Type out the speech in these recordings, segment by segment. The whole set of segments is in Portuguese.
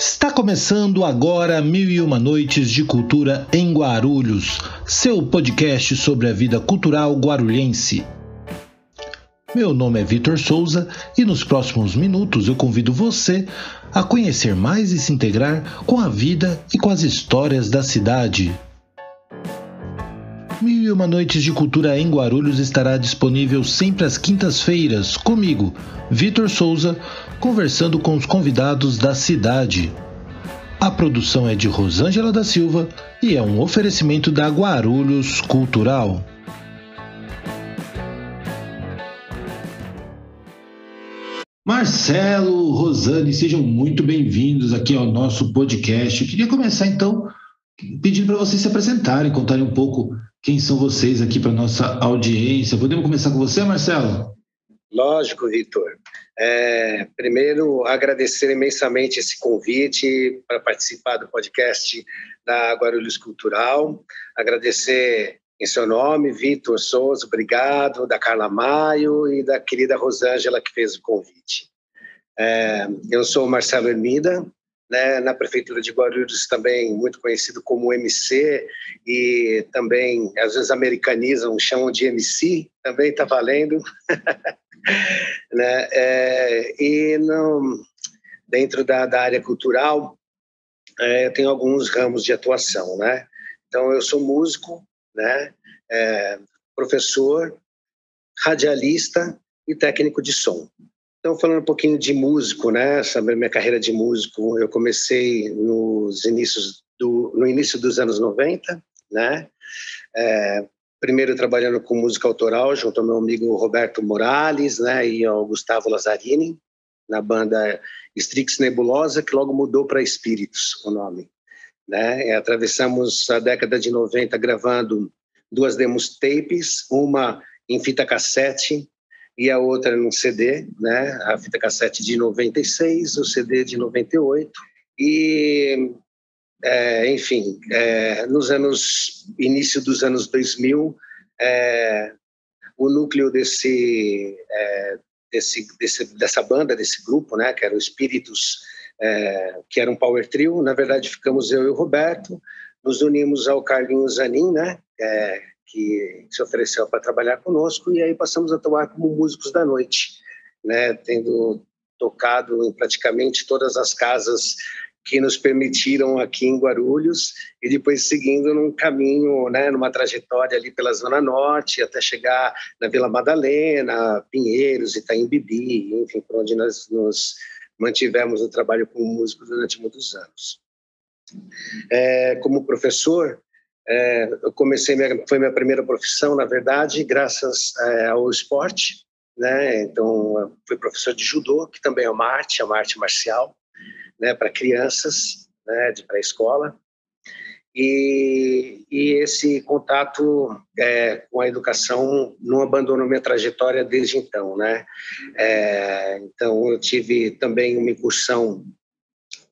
Está começando agora Mil e Uma Noites de Cultura em Guarulhos, seu podcast sobre a vida cultural guarulhense. Meu nome é Vitor Souza e nos próximos minutos eu convido você a conhecer mais e se integrar com a vida e com as histórias da cidade. Uma Noites de Cultura em Guarulhos estará disponível sempre às quintas-feiras, comigo, Vitor Souza, conversando com os convidados da cidade. A produção é de Rosângela da Silva e é um oferecimento da Guarulhos Cultural. Marcelo, Rosane, sejam muito bem-vindos aqui ao nosso podcast. Eu queria começar então pedindo para vocês se apresentarem, contarem um pouco quem são vocês aqui para nossa audiência. Podemos começar com você, Marcelo? Lógico, Vitor. É, primeiro, agradecer imensamente esse convite para participar do podcast da Guarulhos Cultural. Agradecer em seu nome, Vitor Souza, obrigado, da Carla Maio e da querida Rosângela que fez o convite. É, eu sou Marcelo Hermida, né, na prefeitura de Guarulhos também muito conhecido como MC e também às vezes americanizam, chamam de MC, também está valendo. né? É, e no, dentro da, da, área cultural, é, eu tenho alguns ramos de atuação, né? Então, eu sou músico, né? É, professor, radialista e técnico de som. Então, falando um pouquinho de músico, né? Sobre minha carreira de músico, eu comecei nos inícios do, no início dos anos 90, né? É, primeiro trabalhando com música autoral junto ao meu amigo Roberto Morales, né, e ao Gustavo Lazzarini, na banda Strix Nebulosa, que logo mudou para Espíritos, o nome. Né? E atravessamos a década de 90 gravando duas demos tapes, uma em fita cassete e a outra num CD, né? A fita cassete de 96, o CD de 98. E é, enfim, é, nos anos início dos anos 2000, é, o núcleo desse, é, desse, desse, dessa banda, desse grupo, né, que era o Espíritos, é, que era um power trio, na verdade ficamos eu e o Roberto, nos unimos ao Carlinhos Zanin, né, é, que se ofereceu para trabalhar conosco, e aí passamos a atuar como músicos da noite, né, tendo tocado em praticamente todas as casas que nos permitiram aqui em Guarulhos e depois seguindo num caminho, né, numa trajetória ali pela Zona Norte até chegar na Vila Madalena, Pinheiros, Itaim Bibi, enfim, por onde nós nos mantivemos no trabalho como músico durante muitos anos. É, como professor, é, eu comecei, minha, foi minha primeira profissão, na verdade, graças é, ao esporte, né? Então, fui professor de judô, que também é uma arte, é uma arte marcial né, para crianças né, de pré-escola. E, e, esse contato é, com a educação não abandonou minha trajetória desde então, né? É, então eu tive também uma incursão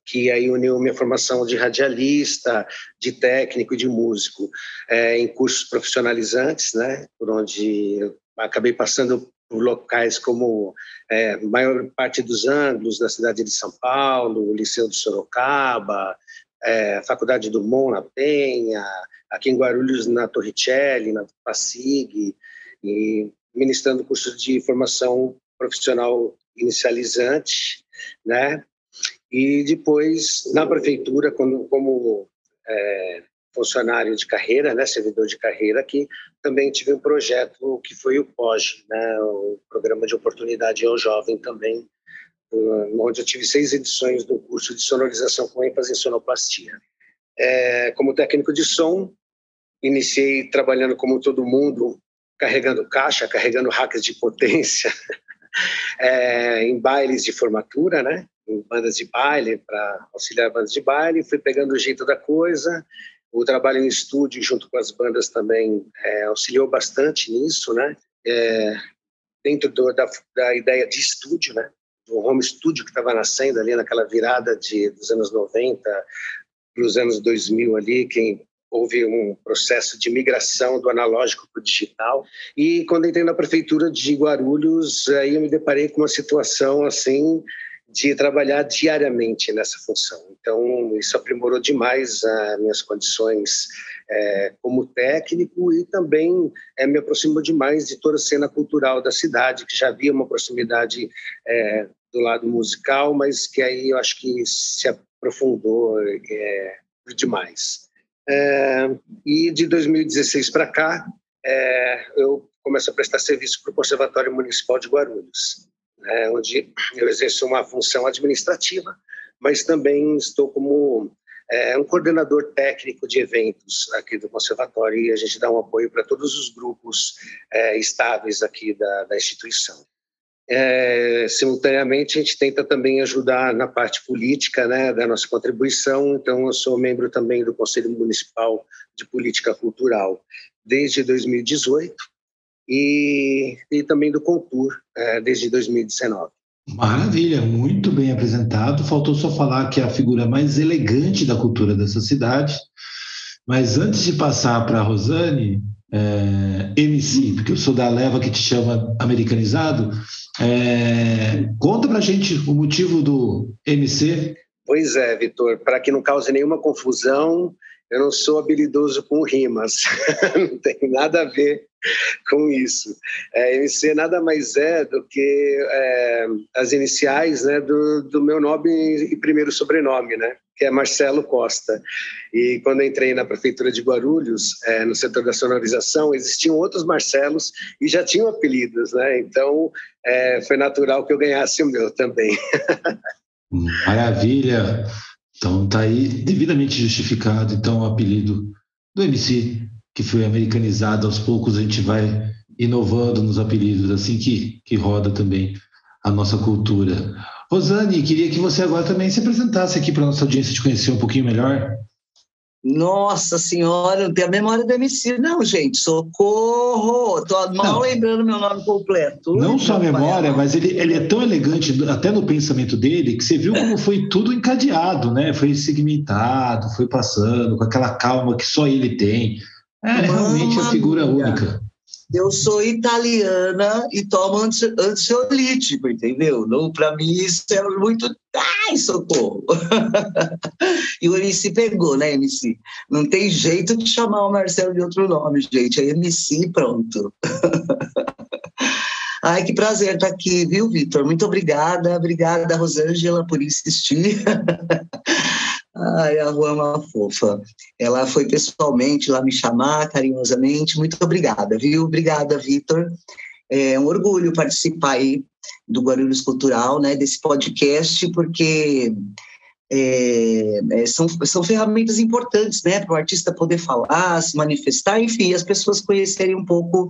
que aí uniu minha formação de radialista, de técnico e de músico é, em cursos profissionalizantes, né? Por onde eu acabei passando por locais como é, maior parte dos ângulos da cidade de São Paulo, o Liceu de Sorocaba, é, Faculdade do Mon na Penha, aqui em Guarulhos na Torricelli, na Passig, e ministrando cursos de formação profissional inicializante, né? E depois na prefeitura, quando, como é, funcionário de carreira, né, servidor de carreira, que também tive um projeto que foi o POG, né, o Programa de Oportunidade ao Jovem também, onde eu tive seis edições do curso de sonorização com ênfase em sonoplastia. É, como técnico de som, iniciei trabalhando como todo mundo, carregando caixa, carregando hacks de potência, é, em bailes de formatura, né? Bandas de baile, para auxiliar bandas de baile, fui pegando o jeito da coisa, o trabalho em estúdio junto com as bandas também é, auxiliou bastante nisso, né? É, dentro do, da, da, ideia de estúdio, né? Do home studio que estava nascendo ali naquela virada de, dos anos 90 para os anos 2000 ali, quem houve um processo de migração do analógico para o digital. E quando entrei na prefeitura de Guarulhos, aí eu me deparei com uma situação assim de trabalhar diariamente nessa função. Então, isso aprimorou demais as minhas condições é, como técnico e também é, me aproximou demais de toda a cena cultural da cidade, que já havia uma proximidade é, do lado musical, mas que aí eu acho que se aprofundou é, demais. É, e de 2016 para cá, é, eu começo a prestar serviço para o Conservatório Municipal de Guarulhos né, onde eu exerço uma função administrativa, mas também estou como é, um coordenador técnico de eventos aqui do conservatório e a gente dá um apoio para todos os grupos é, estáveis aqui da, da instituição. É, simultaneamente, a gente tenta também ajudar na parte política né, da nossa contribuição, então eu sou membro também do Conselho Municipal de Política Cultural desde 2018 e, e também do Contur é, desde 2019. Maravilha, muito bem apresentado. Faltou só falar que é a figura mais elegante da cultura dessa cidade. Mas antes de passar para a Rosane, é, MC, porque eu sou da leva que te chama americanizado, é, conta para gente o motivo do MC. Pois é, Vitor, para que não cause nenhuma confusão, eu não sou habilidoso com rimas, não tem nada a ver com isso. É, MC nada mais é do que é, as iniciais né, do, do, meu nome e primeiro sobrenome, né, que é Marcelo Costa. E quando entrei na prefeitura de Guarulhos, é, no setor da sonorização, existiam outros Marcelos e já tinham apelidos, né? Então é, foi natural que eu ganhasse o meu também. Maravilha! Então tá aí devidamente justificado então o apelido do MC que foi americanizado aos poucos a gente vai inovando nos apelidos assim que que roda também a nossa cultura. Rosane, queria que você agora também se apresentasse aqui para nossa audiência te conhecer um pouquinho melhor. Nossa senhora, não tenho a memória do MC, não, gente. Socorro! Tô mal não, lembrando meu nome completo. Não só a memória, mas ele, ele é tão elegante, até no pensamento dele, que você viu como foi tudo encadeado, né? Foi segmentado, foi passando, com aquela calma que só ele tem. É realmente a figura única eu sou italiana e tomo ansiolítico, entendeu? Para mim isso é muito. Ai, socorro! e o MC pegou, né, MC? Não tem jeito de chamar o Marcelo de outro nome, gente. É MC pronto. Ai, que prazer estar aqui, viu, Vitor? Muito obrigada. Obrigada, Rosângela, por insistir. Ai, a Rua é uma fofa. Ela foi pessoalmente lá me chamar carinhosamente. Muito obrigada, viu? Obrigada, Vitor. É um orgulho participar aí do Guarulhos Cultural, né, desse podcast, porque é, é, são, são ferramentas importantes, né, para o artista poder falar, se manifestar, enfim, as pessoas conhecerem um pouco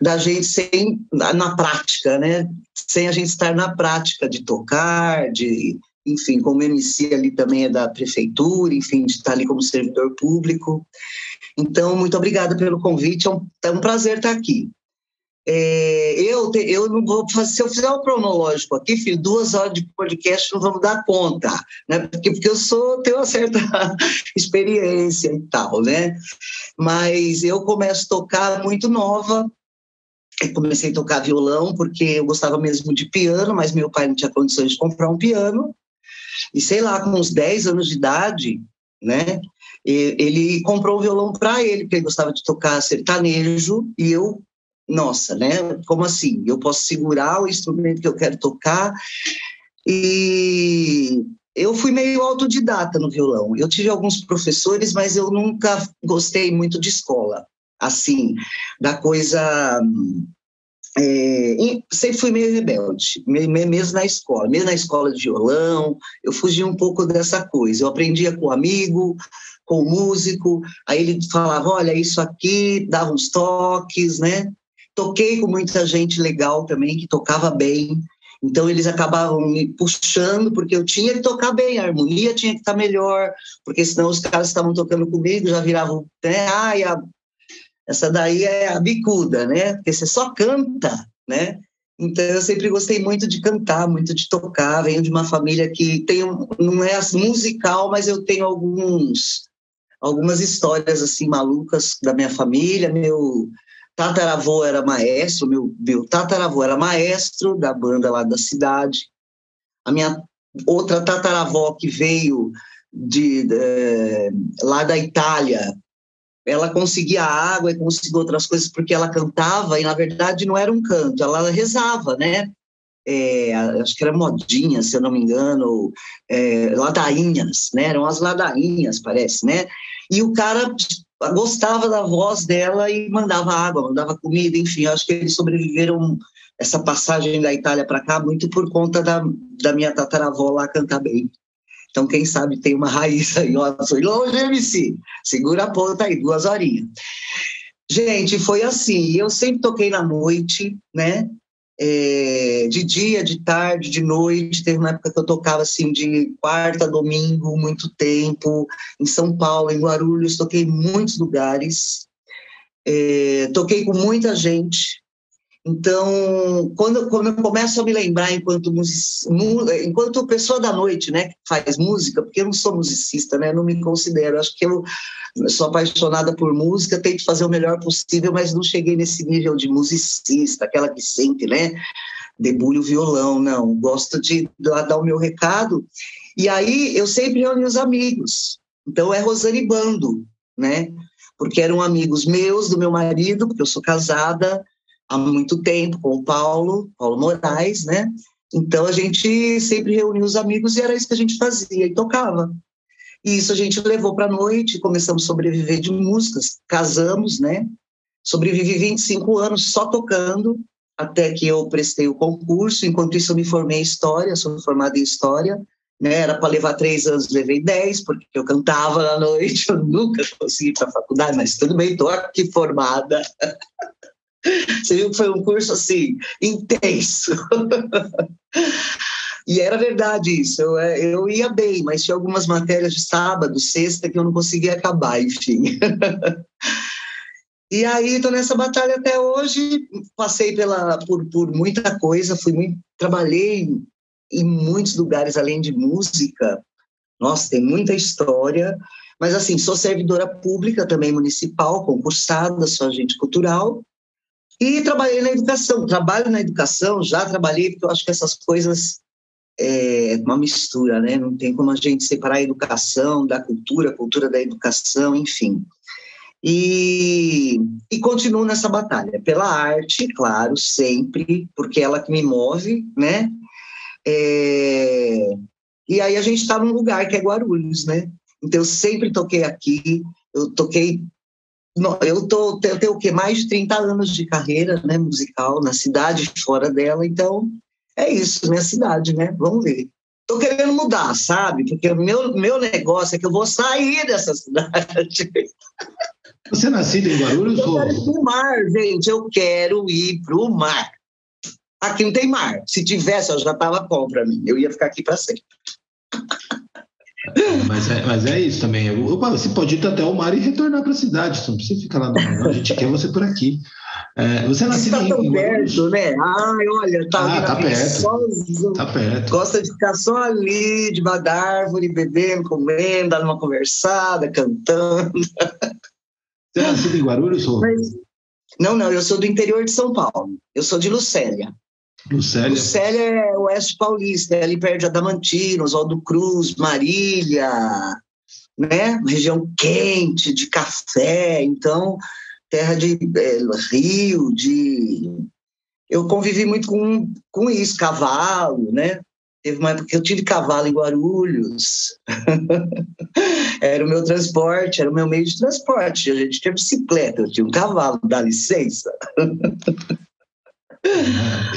da gente sem na, na prática, né, sem a gente estar na prática de tocar, de enfim, como MC ali também é da prefeitura, enfim, de estar ali como servidor público. Então, muito obrigada pelo convite, é um, é um prazer estar aqui. É, eu, te, eu não vou fazer, se eu fizer o um cronológico aqui, filho, duas horas de podcast não vamos dar conta, né? Porque, porque eu sou, tenho uma certa experiência e tal, né? Mas eu começo a tocar muito nova, eu comecei a tocar violão porque eu gostava mesmo de piano, mas meu pai não tinha condições de comprar um piano. E sei lá, com uns 10 anos de idade, né? Ele comprou um violão para ele, porque ele gostava de tocar sertanejo, e eu, nossa, né? Como assim? Eu posso segurar o instrumento que eu quero tocar. E eu fui meio autodidata no violão. Eu tive alguns professores, mas eu nunca gostei muito de escola, assim, da coisa é, sempre fui meio rebelde, mesmo na escola, mesmo na escola de violão, eu fugia um pouco dessa coisa. Eu aprendia com o amigo, com o músico, aí ele falava: olha, isso aqui, dava uns toques, né? Toquei com muita gente legal também, que tocava bem, então eles acabavam me puxando, porque eu tinha que tocar bem, a harmonia tinha que estar melhor, porque senão os caras estavam tocando comigo, já viravam, né? Ai, a essa daí é a bicuda, né? Porque você só canta, né? Então eu sempre gostei muito de cantar, muito de tocar. Venho de uma família que tem não é musical, mas eu tenho alguns algumas histórias assim malucas da minha família. Meu tataravô era maestro, meu, meu tataravô era maestro da banda lá da cidade. a minha outra tataravó que veio de, de lá da Itália, ela conseguia água e conseguia outras coisas porque ela cantava e na verdade não era um canto, ela rezava, né? É, acho que era modinha, se eu não me engano, é, ladainhas, né? Eram as ladainhas, parece, né? E o cara gostava da voz dela e mandava água, mandava comida, enfim, acho que eles sobreviveram essa passagem da Itália para cá muito por conta da, da minha tataravó lá cantar bem. Então, quem sabe tem uma raiz aí. Ó, foi longe, MC. Segura a ponta aí, duas horinhas. Gente, foi assim. Eu sempre toquei na noite, né? É, de dia, de tarde, de noite. Teve uma época que eu tocava assim de quarta a domingo, muito tempo. Em São Paulo, em Guarulhos, toquei em muitos lugares. É, toquei com muita gente, então, quando, quando eu começo a me lembrar enquanto enquanto pessoa da noite, né, que faz música, porque eu não sou musicista, né, não me considero, acho que eu sou apaixonada por música, tento fazer o melhor possível, mas não cheguei nesse nível de musicista, aquela que sente, né, debulha o violão, não, gosto de dar o meu recado, e aí eu sempre reúno os amigos, então é Rosane Bando, né, porque eram amigos meus, do meu marido, porque eu sou casada, há muito tempo com o Paulo, Paulo Moraes, né? Então a gente sempre reunia os amigos e era isso que a gente fazia e tocava. E isso a gente levou para a noite, começamos a sobreviver de músicas, casamos, né? Sobrevivi 25 anos só tocando, até que eu prestei o concurso. Enquanto isso, eu me formei em História, sou formada em História. Né? Era para levar três anos, levei dez, porque eu cantava na noite, eu nunca consegui ir para a faculdade, mas tudo bem, estou aqui formada. Você viu que foi um curso assim, intenso. E era verdade isso, eu, é, eu ia bem, mas tinha algumas matérias de sábado, sexta, que eu não conseguia acabar, enfim. E aí estou nessa batalha até hoje, passei pela, por, por muita coisa, fui muito, trabalhei em muitos lugares além de música. Nossa, tem muita história, mas assim, sou servidora pública também municipal, concursada, sou agente cultural, e trabalhei na educação. Trabalho na educação, já trabalhei, porque eu acho que essas coisas é uma mistura, né? Não tem como a gente separar a educação da cultura, a cultura da educação, enfim. E, e continuo nessa batalha pela arte, claro, sempre, porque é ela que me move, né? É, e aí a gente está num lugar que é Guarulhos, né? Então eu sempre toquei aqui, eu toquei eu, tô, eu tenho o quê? Mais de 30 anos de carreira né, musical na cidade fora dela, então é isso, minha cidade, né? Vamos ver. Tô querendo mudar, sabe? Porque o meu, meu negócio é que eu vou sair dessa cidade. Você é nascido em Guarulhos? Eu quero ir pro mar, gente. Eu quero ir pro mar. Aqui não tem mar. Se tivesse, eu já tava bom para mim. Eu ia ficar aqui para sempre. Mas é, mas é isso também. Você pode ir até o mar e retornar para a cidade. Você não precisa ficar lá no mar. A gente quer você por aqui. É, você é nasceu tá tão perto, né? Ai, olha, tá, ah, tá perto. Sozinho. Tá perto. Gosta de ficar só ali, debaixo da árvore, bebendo, comendo, dando uma conversada, cantando. Você é nascido em Guarulhos? Ou? Mas, não, não, eu sou do interior de São Paulo. Eu sou de Lucélia. Lucélia. Lucélia é oeste paulista, é ali perto de Adamantina, Oswaldo Cruz, Marília, né? Região quente, de café, então, terra de é, rio, de... Eu convivi muito com, com isso, cavalo, né? Teve uma época que eu tive cavalo em Guarulhos. era o meu transporte, era o meu meio de transporte. A gente tinha bicicleta, eu tinha um cavalo, dá licença.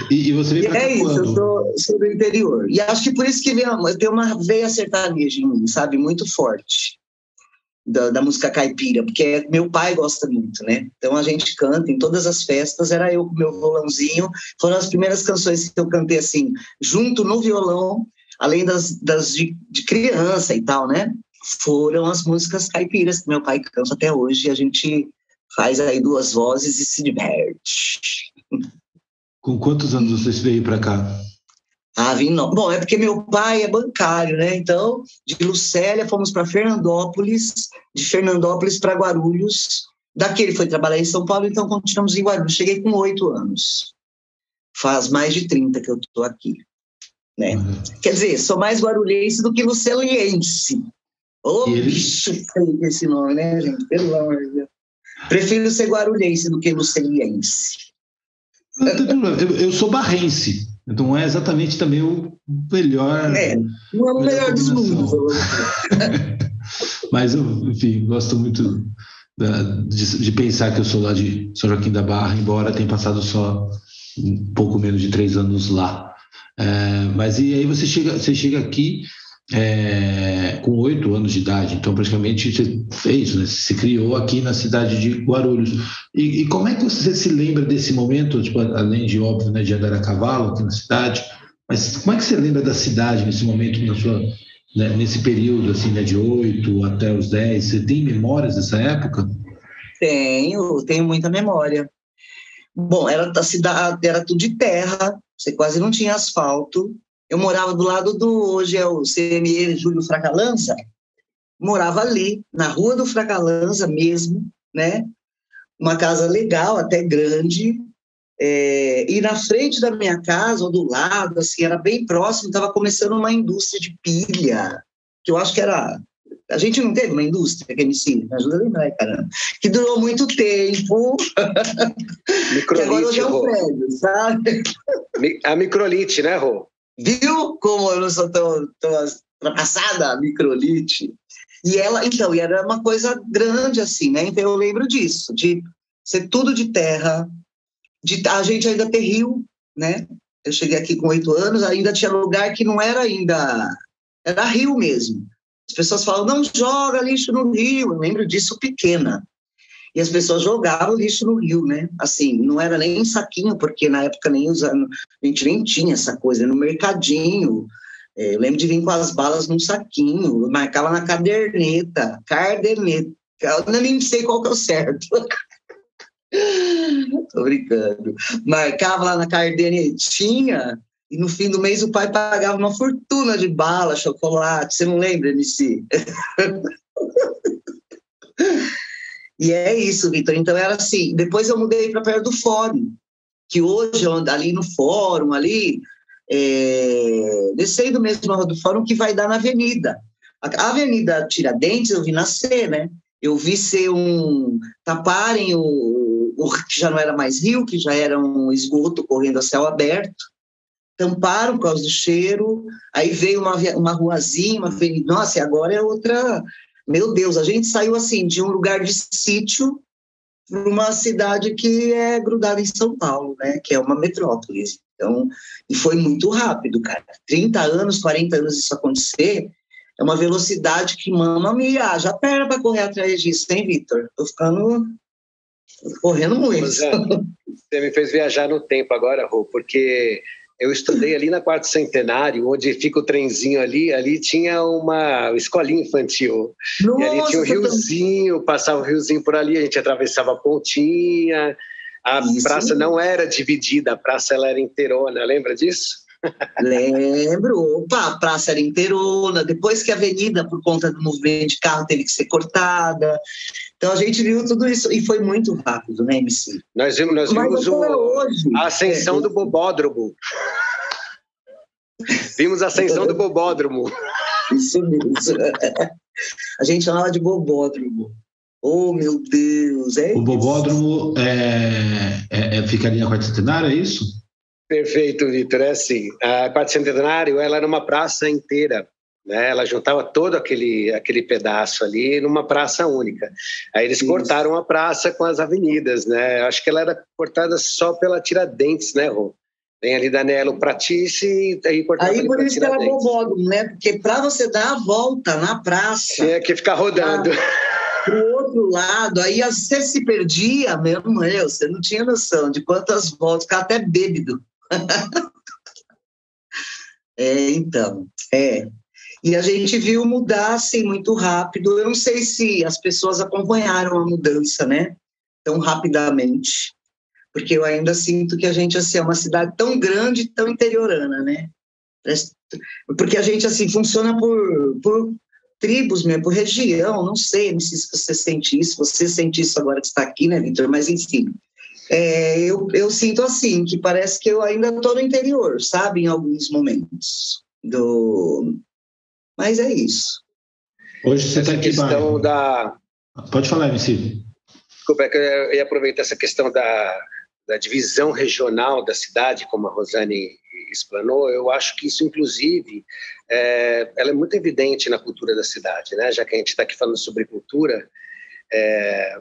E, e você veio É isso, quando? eu sou, sou, do interior. E acho que por isso que tenho uma veia sertaneja em mim, sabe? Muito forte. Da, da, música caipira, porque meu pai gosta muito, né? Então a gente canta em todas as festas, era eu com meu violãozinho. Foram as primeiras canções que eu cantei assim, junto no violão, além das, das de, de criança e tal, né? Foram as músicas caipiras que meu pai canta até hoje. E a gente faz aí duas vozes e se diverte. Com quantos anos você veio para cá? Ah, vim não. Bom, é porque meu pai é bancário, né? Então, de Lucélia fomos para Fernandópolis, de Fernandópolis para Guarulhos. Daqui ele foi trabalhar em São Paulo, então continuamos em Guarulhos. Cheguei com oito anos. Faz mais de 30 que eu estou aqui. né? Uhum. Quer dizer, sou mais guarulhense do que luceliense. Ô, oh, bicho feio esse nome, né, gente? Pelo amor de Deus. Prefiro ser guarulhense do que luceliense. Eu, eu sou barrense, então é exatamente também o melhor. É, não é o melhor, dos mundos. Mas eu, enfim, gosto muito da, de, de, pensar que eu sou lá de São Joaquim da Barra, embora tenha passado só um pouco menos de três anos lá. É, mas e aí você chega, você chega aqui é, com oito anos de idade, então praticamente você fez, né? se criou aqui na cidade de Guarulhos. E, e, como é que você se lembra desse momento, tipo, além de óbvio né, de andar a cavalo aqui na cidade, mas como é que você lembra da cidade nesse momento, na sua, né, nesse período assim, né, de oito até os dez? Você tem memórias dessa época? Tenho, tenho muita memória. Bom, era a cidade, era tudo de terra, você quase não tinha asfalto, eu morava do lado do, hoje é o CME Júlio Fracalanza, morava ali, na rua do Fracalanza mesmo, né? Uma casa legal, até grande, é, e na frente da minha casa, ou do lado, assim, era bem próximo, estava começando uma indústria de pilha, que eu acho que era. A gente não teve uma indústria que me ensina, me ajuda a lembrar, caramba. Que durou muito tempo. Microlite, que agora hoje é um prédio, sabe? A microlite, né, Rô? Viu como eu não sou tão, tão ultrapassada, microlite? E ela, então, e era uma coisa grande assim, né? Então eu lembro disso, de ser tudo de terra, de a gente ainda ter rio, né? Eu cheguei aqui com oito anos, ainda tinha lugar que não era ainda, era rio mesmo. As pessoas falam, não joga lixo no rio. Eu lembro disso pequena e as pessoas jogavam lixo no rio, né? Assim, não era nem em saquinho, porque na época nem usando, a gente nem tinha essa coisa, no mercadinho. É, eu lembro de vir com as balas num saquinho, marcava na caderneta, caderneta, eu nem sei qual que é o certo. Tô brincando. Marcava lá na cadernetinha e no fim do mês o pai pagava uma fortuna de bala, chocolate. Você não lembra, MC? E é isso, Vitor. Então era assim. Depois eu mudei para perto do fórum, que hoje ali no fórum, ali, é, descendo mesmo do fórum, que vai dar na avenida. A Avenida Tiradentes eu vi nascer, né? Eu vi ser um. taparem o, o que já não era mais rio, que já era um esgoto correndo a céu aberto tamparam por causa do cheiro, aí veio uma, uma ruazinha, uma avenida, nossa, e agora é outra, meu Deus, a gente saiu assim de um lugar de sítio para uma cidade que é grudada em São Paulo, né? Que é uma metrópole. Então, e foi muito rápido, cara. 30 anos, 40 anos isso acontecer, é uma velocidade que mama me haja a perna para correr atrás disso, hein, Vitor? Tô ficando correndo muito. É, você me fez viajar no tempo agora, Rô, porque eu estudei ali na Quarto Centenário, onde fica o trenzinho ali, ali tinha uma escolinha infantil. Nossa, e ali tinha um riozinho, passava o riozinho por ali, a gente atravessava a pontinha, a Isso. praça não era dividida, a praça ela era inteirona, lembra disso? Lembro, opa, a praça era inteirona, depois que a avenida, por conta do movimento de carro, teve que ser cortada. Então a gente viu tudo isso e foi muito rápido, né, MC? Nós vimos, nós vimos o, hoje, a ascensão é, do bobódromo. vimos a ascensão do bobódromo. Isso mesmo. a gente chamava de bobódromo. Oh, meu Deus! É o bobódromo é, é, é, fica ali na quarta centenária, é isso? Perfeito, Vitor. É assim, a Quarto Centenário ela era uma praça inteira. Né? Ela juntava todo aquele, aquele pedaço ali numa praça única. Aí eles Isso. cortaram a praça com as avenidas. Né? Acho que ela era cortada só pela Tiradentes, né, Rô? Vem ali da Nelo Pratice e aí cortava Aí por isso que era bobódromo, né? Porque para você dar a volta na praça... Tinha que ficar rodando. para o outro lado, aí você se perdia mesmo, eu, você não tinha noção de quantas voltas, ficava até bêbado é, então, é. E a gente viu mudar assim muito rápido. Eu não sei se as pessoas acompanharam a mudança, né? Tão rapidamente. Porque eu ainda sinto que a gente assim, é uma cidade tão grande, tão interiorana, né? Porque a gente assim funciona por, por tribos mesmo, por região, não sei, não sei se você sente isso, você sente isso agora que está aqui, né, Vitor? Mas enfim, É, eu, eu sinto assim, que parece que eu ainda estou no interior, sabe, em alguns momentos. Do... Mas é isso. Hoje você está aqui questão da Pode falar, MC. Desculpa, é que eu ia aproveitar essa questão da, da divisão regional da cidade, como a Rosane explanou, eu acho que isso, inclusive, é, ela é muito evidente na cultura da cidade, né? Já que a gente está aqui falando sobre cultura, é,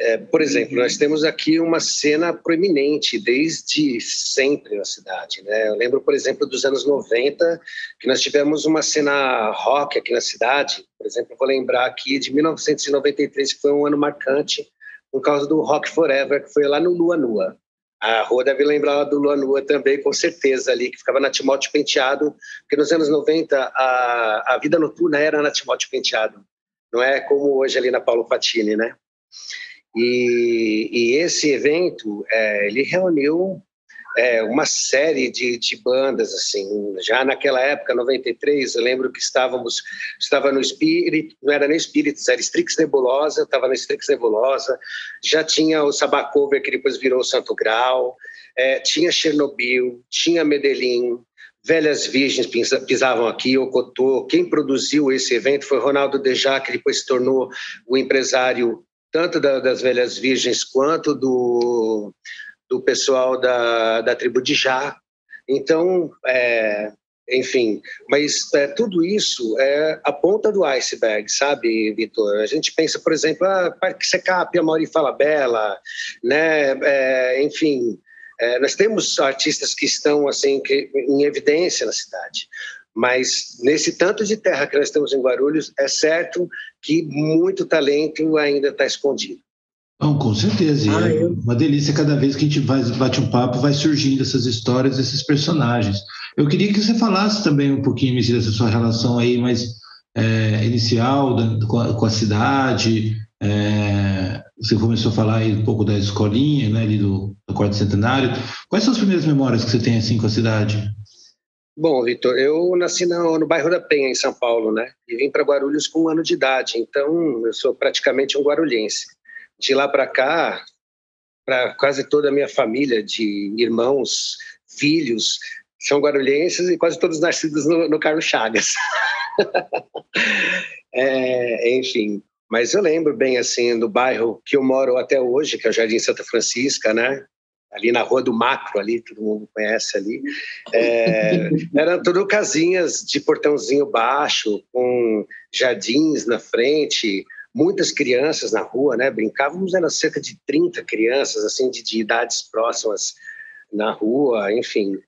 é, por exemplo, nós temos aqui uma cena proeminente desde sempre na cidade. Né? Eu lembro, por exemplo, dos anos 90, que nós tivemos uma cena rock aqui na cidade. Por exemplo, vou lembrar aqui de 1993, que foi um ano marcante, por causa do Rock Forever, que foi lá no Lua Nua. A rua deve lembrar do Lua Nua também, com certeza, ali, que ficava na Timóteo Penteado, porque nos anos 90 a, a vida noturna era na Timóteo Penteado, não é como hoje ali na Paulo Fatini, né? E, e esse evento, é, ele reuniu é, uma série de, de, bandas, assim, já naquela época, 93, eu lembro que estávamos, estava no Spirit, não era nem Spirit, era Strix Nebulosa, estava no Strix Nebulosa, já tinha o Sabacover, que depois virou Santo Grau, é, tinha Chernobyl, tinha Medellín, Velhas Virgens pisavam aqui, Ocotô. Quem produziu esse evento foi Ronaldo Deja, que depois se tornou o empresário tanto da, das Velhas Virgens quanto do, do pessoal da, da tribo de Já. Então, é, enfim, mas é, tudo isso é a ponta do iceberg, sabe, Vitor? A gente pensa, por exemplo, ah, Parque Secap, a Mauri Fala Bela, né? É, enfim, é, nós temos artistas que estão assim que, em evidência na cidade. Mas nesse tanto de terra que nós temos em Guarulhos, é certo que muito talento ainda está escondido. Não, com certeza. Ah, é eu... uma delícia cada vez que a gente vai, bate um papo, vai surgindo essas histórias, esses personagens. Eu queria que você falasse também um pouquinho, Messi, dessa sua relação aí mais é, inicial da, com, a, com, a, cidade. É, você começou a falar aí um pouco da escolinha, né, ali do, do quarto centenário. Quais são as primeiras memórias que você tem assim com a cidade? Bom, Vitor, eu nasci no, no, bairro da Penha, em São Paulo, né? E vim para Guarulhos com um ano de idade, então eu sou praticamente um guarulhense. De lá para cá, para quase toda a minha família, de irmãos, filhos, são guarulhenses e quase todos nascidos no, no Carlos Chagas. é, enfim, mas eu lembro bem assim do bairro que eu moro até hoje, que é o Jardim Santa Francisca, né? Ali na Rua do Macro, ali, todo mundo conhece ali. É, eram tudo casinhas de portãozinho baixo, com jardins na frente, muitas crianças na rua, né? Brincávamos, eram cerca de 30 crianças, assim, de, de idades próximas na rua, enfim.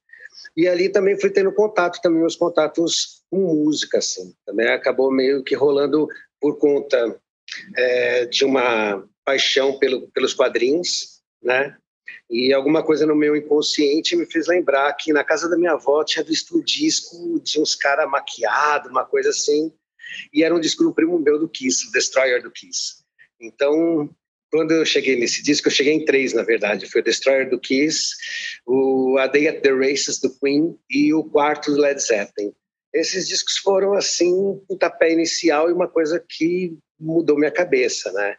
E ali também fui tendo contato, também meus contatos com música, assim. Também acabou meio que rolando por conta é, de uma paixão pelo, pelos quadrinhos, né? E alguma coisa no meu inconsciente me fez lembrar que na casa da minha avó tinha visto um disco de uns caras maquiados, uma coisa assim. E era um disco do primo meu do Kiss, o Destroyer do Kiss. Então, quando eu cheguei nesse disco, eu cheguei em três, na verdade. Foi o Destroyer do Kiss, o A Day at the Races do Queen e o quarto do Led Zeppelin. Esses discos foram, assim, um pontapé inicial e uma coisa que mudou minha cabeça, né?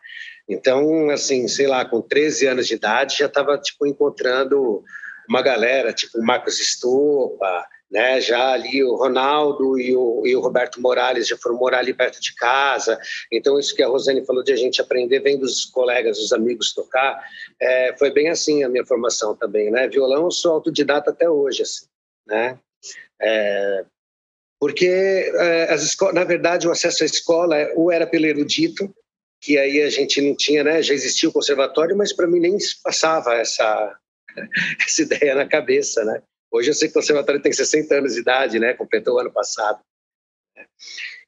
Então, assim, sei lá, com 13 anos de idade já estava tipo encontrando uma galera, tipo o Marcos Estopa, né? Já ali o Ronaldo e o, e o Roberto Morales já foram morar ali perto de casa. Então, isso que a Rosane falou de a gente aprender vendo os colegas, os amigos tocar, é, foi bem assim a minha formação também, né? Violão eu sou autodidata até hoje, assim, né? É, porque é, as na verdade o acesso à escola ou era pelo erudito que aí a gente não tinha, né? Já existia o conservatório, mas para mim nem passava essa, essa ideia na cabeça, né? Hoje eu sei que o conservatório tem 60 anos de idade, né? Completou o ano passado.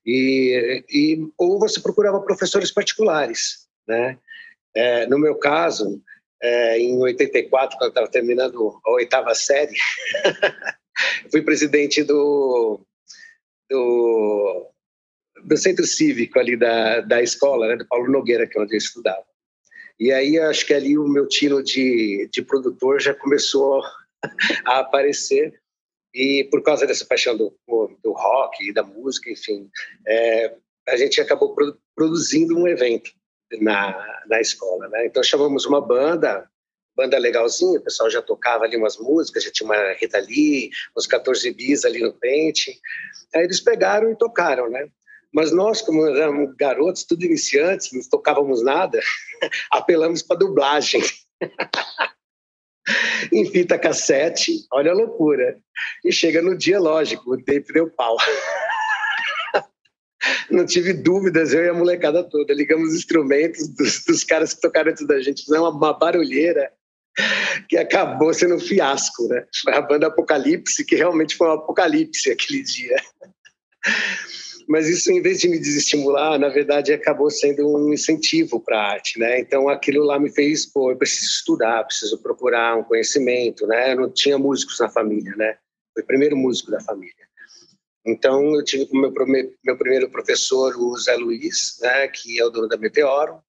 E, e ou você procurava professores particulares, né? É, no meu caso, é, em 84, quando eu estava terminando a oitava série, fui presidente do, do do centro cívico ali da, da escola, né, do Paulo Nogueira, que é onde eu estudava. E aí acho que ali o meu tino de, de produtor já começou a aparecer e por causa dessa paixão do, do rock e da música, enfim, é, a gente acabou produzindo um evento na, na escola, né? Então chamamos uma banda banda legalzinha, o pessoal já tocava ali umas músicas, já tinha uma Rita Lee, uns 14 bis ali no pente. Aí eles pegaram e tocaram, né? Mas nós, como éramos garotos, tudo iniciantes, não tocávamos nada, apelamos para dublagem. em fita cassete, olha a loucura. E chega no dia, lógico, o tape deu pau. Não tive dúvidas, eu e a molecada toda. Ligamos os instrumentos dos, dos caras que tocaram antes da gente, fizemos uma, uma barulheira que acabou sendo um fiasco, né? Foi a banda Apocalipse, que realmente foi um apocalipse aquele dia. Mas isso, em vez de me desestimular, na verdade, acabou sendo um incentivo para a arte, né? Então, aquilo lá me fez, pô, eu preciso estudar, preciso procurar um conhecimento, né? Eu não tinha músicos na família, né? Foi o primeiro músico da família. Então, eu tive como meu, meu primeiro professor o Zé Luiz, né, que é o dono da Meteoro,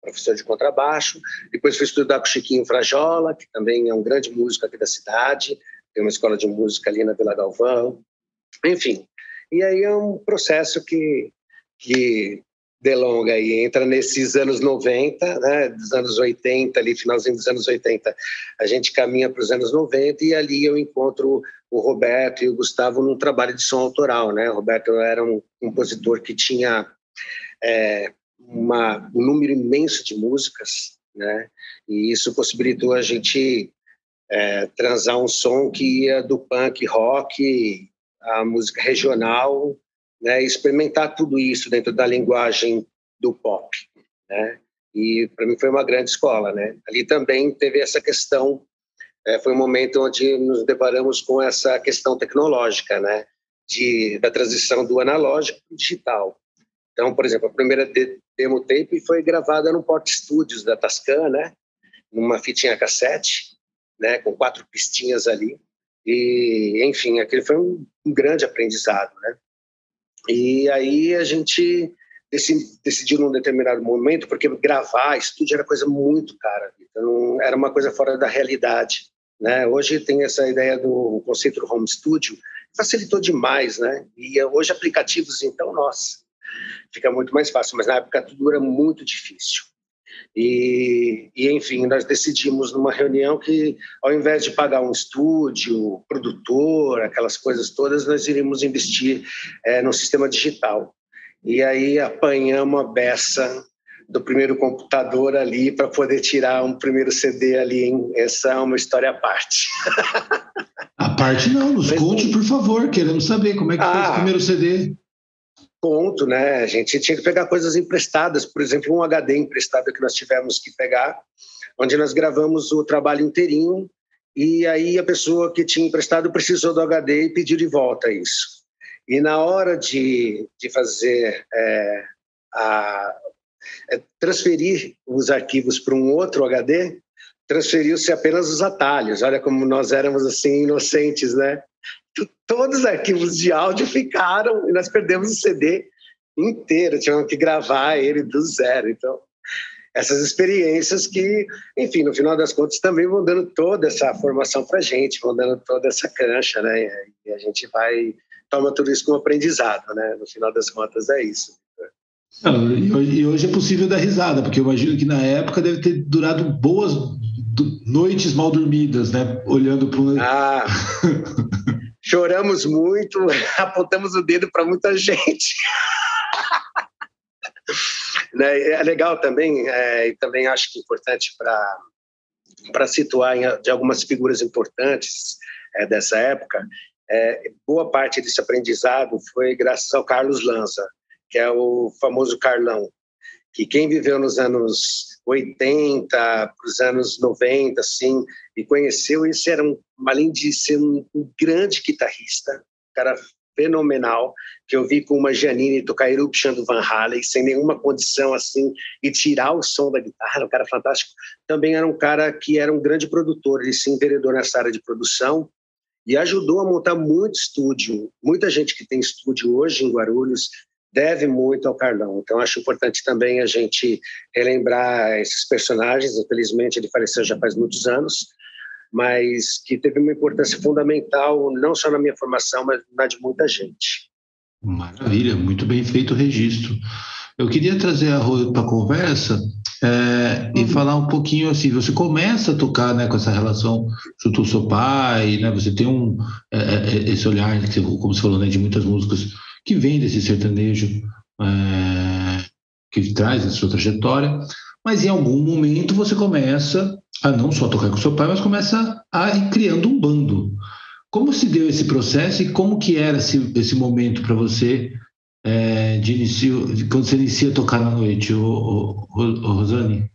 professor de contrabaixo. Depois fui estudar com o Chiquinho Frajola, que também é um grande músico aqui da cidade, tem uma escola de música ali na Vila Galvão. Enfim, e aí é um processo que, que delonga e entra nesses anos 90, né, dos anos 80, ali, finalzinho dos anos 80, a gente caminha para os anos 90 e ali eu encontro o Roberto e o Gustavo num trabalho de som autoral, né? O Roberto era um compositor que tinha é, uma, um número imenso de músicas, né? E isso possibilitou a gente é, transar um som que ia do punk rock à música regional né, experimentar tudo isso dentro da linguagem do pop, né? E para mim foi uma grande escola, né? Ali também teve essa questão, é, foi um momento onde nos deparamos com essa questão tecnológica, né? De da transição do analógico para o digital. Então, por exemplo, a primeira demo tape foi gravada no Port Studios da Tascam, né? Numa fitinha cassete, né? Com quatro pistinhas ali. E, enfim, aquele foi um, um grande aprendizado, né? E aí a gente decidiu num determinado momento, porque gravar estúdio era coisa muito cara, então era uma coisa fora da realidade. Né? Hoje tem essa ideia do conceito do home studio, facilitou demais, né? E hoje aplicativos, então, nossa, fica muito mais fácil, mas na época tudo era muito difícil. E, e, enfim, nós decidimos numa reunião que, ao invés de pagar um estúdio, produtor, aquelas coisas todas, nós iríamos investir é, no sistema digital. E aí apanhamos a beça do primeiro computador ali para poder tirar um primeiro CD ali. Hein? Essa é uma história à parte. A parte não, nos conte, por favor, queremos saber como é que ah, foi esse primeiro CD ponto, né? A gente tinha que pegar coisas emprestadas, por exemplo, um HD emprestado que nós tivemos que pegar, onde nós gravamos o trabalho inteirinho e aí a pessoa que tinha emprestado precisou do HD e pediu de volta isso. E na hora de, de fazer é, a, é, transferir os arquivos para um outro HD, transferiu-se apenas os atalhos. Olha como nós éramos assim inocentes, né? Todos os arquivos de áudio ficaram e nós perdemos o CD inteiro, tivemos que gravar ele do zero. Então, essas experiências que, enfim, no final das contas também vão dando toda essa formação para a gente, vão dando toda essa cancha, né? E a gente vai toma tudo isso como aprendizado, né? No final das contas é isso. Não, e hoje é possível dar risada, porque eu imagino que na época deve ter durado boas noites mal dormidas, né? Olhando para o. Ah, choramos muito, apontamos o dedo para muita gente. né? É legal também, é, e também acho que é importante para para situar em, de algumas figuras importantes é, dessa época, é, boa parte desse aprendizado foi graças ao Carlos Lanza, que é o famoso Carlão, que quem viveu nos anos 80 para os anos 90, assim, e conheceu isso, era um, além de ser um, um grande guitarrista, um cara fenomenal, que eu vi com uma Janine tocar Eruption do Van Halen, sem nenhuma condição, assim, e tirar o som da guitarra, um cara fantástico. Também era um cara que era um grande produtor, ele se enveredou nessa área de produção, e ajudou a montar muito estúdio. Muita gente que tem estúdio hoje em Guarulhos deve muito ao Carlão. Então, acho importante também a gente relembrar esses personagens. Infelizmente, ele faleceu já faz muitos anos, mas que teve uma importância fundamental, não só na minha formação, mas na de muita gente. Maravilha, muito bem feito o registro. Eu queria trazer para a conversa É, e uhum. falar um pouquinho assim, você começa a tocar né, com essa relação junto ao seu pai, né, você tem um, é, é, é esse olhar, como você falou, né, de muitas músicas que vêm desse sertanejo é, que traz a sua trajetória, mas em algum momento você começa a não só tocar com seu pai, mas começa a ir criando um bando. Como se deu esse processo e como que era esse, esse momento para você é, de início, de quando você inicia a tocar na noite, o, o, o Rosane?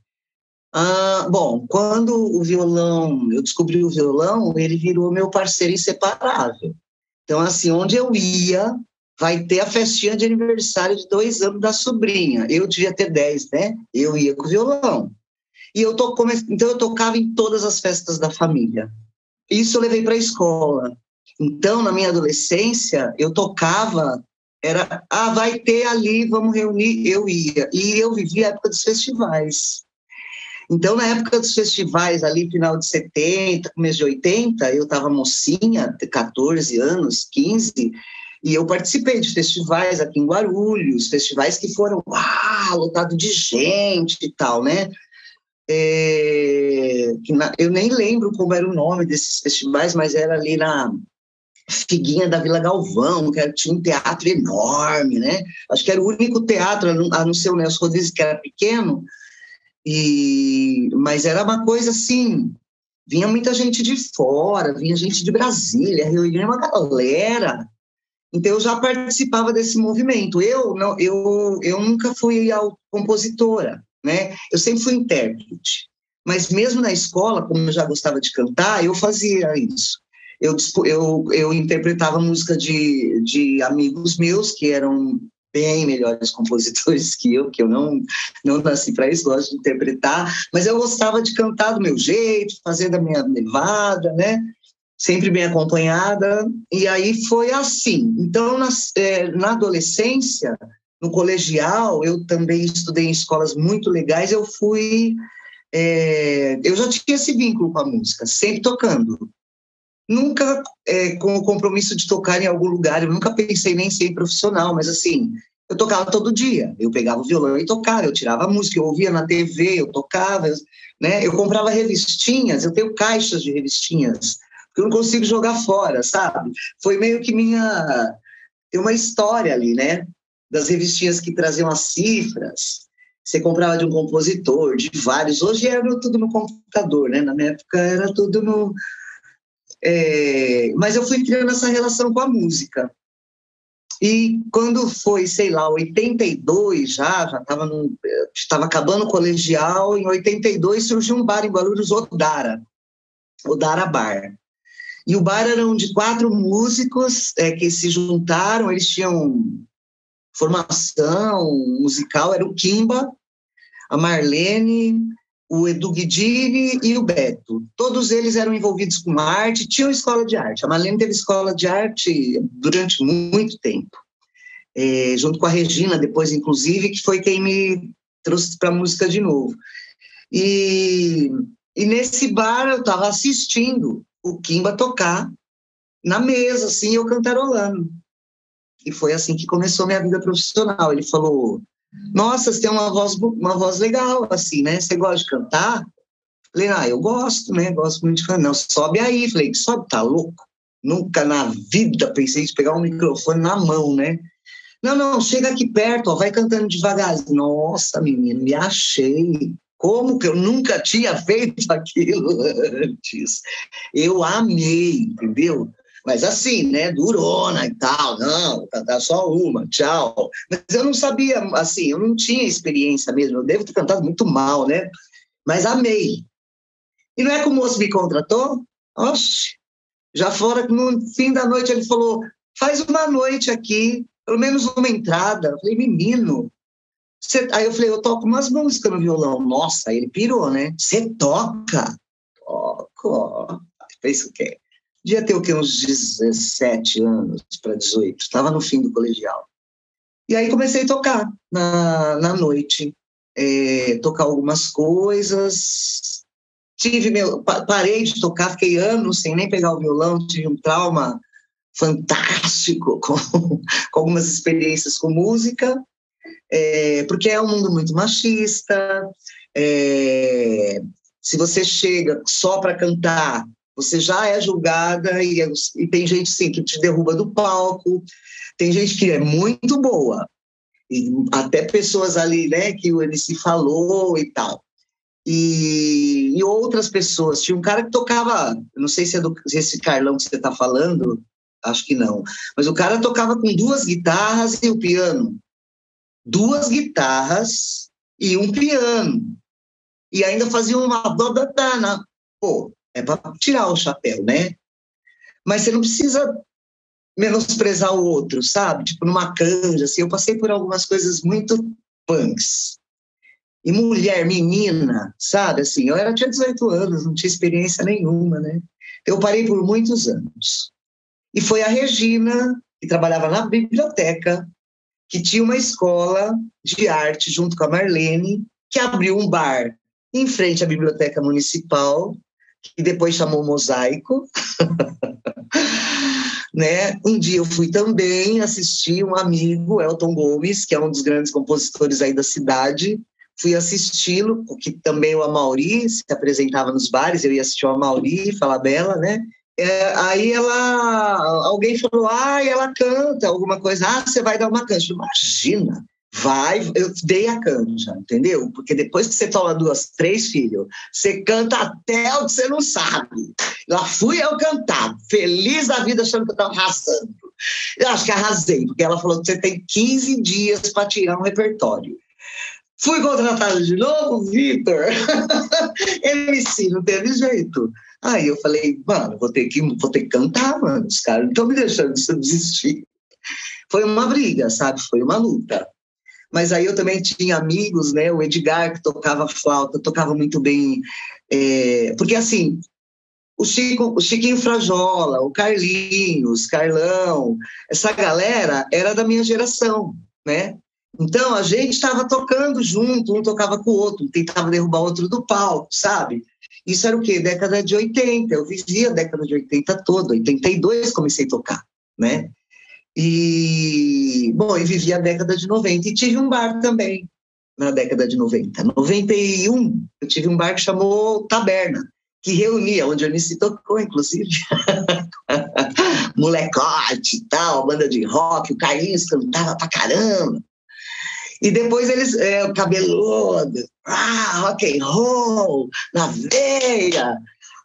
Ah, bom, quando o violão, eu descobri o violão, ele virou meu parceiro inseparável. Então, assim, onde eu ia, vai ter a festinha de aniversário de dois anos da sobrinha. Eu devia ter dez, né? Eu ia com violão. E eu to... então eu tocava em todas as festas da família. Isso eu levei para a escola. Então, na minha adolescência, eu tocava era, ah, vai ter ali, vamos reunir, eu ia. E eu vivia a época dos festivais. Então, na época dos festivais, ali final de 70, começo de 80, eu estava mocinha, 14 anos, 15, e eu participei de festivais aqui em Guarulhos, festivais que foram ah, lotado de gente e tal, né? É, eu nem lembro como era o nome desses festivais, mas era ali na Figuinha da Vila Galvão, que tinha um teatro enorme, né? Acho que era o único teatro, a não ser o Nelson Rodrigues, que era pequeno, e, mas era uma coisa assim, vinha muita gente de fora, vinha gente de Brasília, reunia uma galera. Então eu já participava desse movimento. Eu não, eu, eu nunca fui compositora, né? Eu sempre fui intérprete. Mas mesmo na escola, como eu já gostava de cantar, eu fazia isso eu, eu, eu interpretava música de, de amigos meus que eram bem melhores compositores que eu, que eu não, não nasci para isso, gosto de interpretar, mas eu gostava de cantar do meu jeito, fazer da minha levada, né? Sempre bem acompanhada, e aí foi assim. Então, na, é, na adolescência, no colegial, eu também estudei em escolas muito legais, eu fui. É, eu já tinha esse vínculo com a música, sempre tocando nunca é, com o compromisso de tocar em algum lugar, eu nunca pensei nem ser profissional, mas assim, eu tocava todo dia, eu pegava o violão e tocava, eu tirava música, eu ouvia na TV, eu tocava, né? Eu comprava revistinhas, eu tenho caixas de revistinhas, que eu não consigo jogar fora, sabe? Foi meio que minha tem uma história ali, né? Das revistinhas que traziam as cifras. Você comprava de um compositor, de vários. Hoje era tudo no computador, né? Na minha época era tudo no, é, mas eu fui criando essa relação com a música. E quando foi, sei lá, 82 já, já estava estava acabando o colegial, em 82 surgiu um bar em Guarulhos, Odara, Odara Bar. E o bar eram de quatro músicos é, que se juntaram, eles tinham formação musical, era o Kimba, a Marlene, o Edu Guidini e o Beto. Todos eles eram envolvidos com arte, tinham escola de arte. A Marlene teve escola de arte durante muito tempo, é, junto com a Regina, depois, inclusive, que foi quem me trouxe para a música de novo. E, e nesse bar eu estava assistindo o Kimba tocar na mesa, assim, eu cantarolando. E foi assim que começou minha vida profissional. Ele falou: nossa, você tem uma voz, uma voz legal, assim, né? Você gosta de cantar? Falei, ah, eu gosto, né? Gosto muito de cantar. Não, sobe aí. Falei, sobe, tá louco? Nunca na vida pensei em pegar um microfone na mão, né? Não, não, chega aqui perto, ó, vai cantando devagarzinho. Nossa, menino, me achei. Como que eu nunca tinha feito aquilo antes? Eu amei, entendeu? Mas assim, né, durona e tal, não, cantar só uma, tchau. Mas eu não sabia, assim, eu não tinha experiência mesmo, eu devo ter cantado muito mal, né? Mas amei. E não é que o moço me contratou? Oxe, já fora, no fim da noite ele falou, faz uma noite aqui, pelo menos uma entrada. Eu falei, menino, você... aí eu falei, eu toco umas músicas no violão. Nossa, ele pirou, né? Você toca? Toco. Fez o quê? Devia ter o quê? Uns 17 anos para 18. Estava no fim do colegial. E aí comecei a tocar na, na noite. É, tocar algumas coisas. Tive meu, parei de tocar, fiquei anos sem nem pegar o violão, tive um trauma fantástico com, com algumas experiências com música, é, porque é um mundo muito machista, É, se você chega só para cantar, você já é julgada e, e, tem gente sim que te derruba do palco, tem gente que é muito boa, e até pessoas ali, né, que o MC falou e tal. E, e outras pessoas. Tinha um cara que tocava, não sei se é do, esse Carlão que você está falando, acho que não, mas o cara tocava com duas guitarras e o piano. Duas guitarras e um piano. E ainda fazia uma babadana. Pô, é para tirar o chapéu, né? Mas você não precisa menosprezar o outro, sabe? Tipo, numa canja, assim. Eu passei por algumas coisas muito punks. E mulher, menina, sabe? Assim, eu era, tinha 18 anos, não tinha experiência nenhuma, né? Eu parei por muitos anos. E foi a Regina, que trabalhava na biblioteca, que tinha uma escola de arte junto com a Marlene, que abriu um bar em frente à biblioteca municipal, que depois chamou Mosaico. né? Um dia eu fui também assistir um amigo, Elton Gomes, que é um dos grandes compositores aí da cidade. Fui assisti-lo, porque também o Amauri se apresentava nos bares, eu ia assistir o Amauri, falar bela, né? É, aí ela, alguém falou, ah, ela canta alguma coisa, ah, você vai dar uma canja. Imagina, vai, eu dei a canja, entendeu? Porque depois que você toma duas, três filhos, você canta até o que você não sabe. Lá fui eu cantar, feliz da vida, achando que eu estava arrasando. Eu acho que arrasei, porque ela falou que você tem 15 dias para tirar um repertório. Fui contratada de novo, Vitor. MC, não teve jeito. Aí eu falei, mano, vou ter que, vou ter que cantar, mano. Os caras não estão me deixando desistir. Foi uma briga, sabe? Foi uma luta. Mas aí eu também tinha amigos, né? O Edgar, que tocava flauta, tocava muito bem. É, porque assim, o, Chico, o Chiquinho Frajola, o Carlinhos, Carlão, essa galera era da minha geração, né? Então a gente estava tocando junto, um tocava com o outro, tentava derrubar o outro do palco, sabe? Isso era o quê? Década de 80. Eu vivia a década de 80 toda. 82 comecei a tocar, né? E, bom, eu vivi a década de 90 e tive um bar também na década de 90. 91, eu tive um bar que chamou Taberna, que reunia, onde a Anice tocou, inclusive. Molecote e tal, banda de rock, o Carlinhos cantava pra caramba. E depois eles, é, o cabeludo, ah, rock and roll, na veia,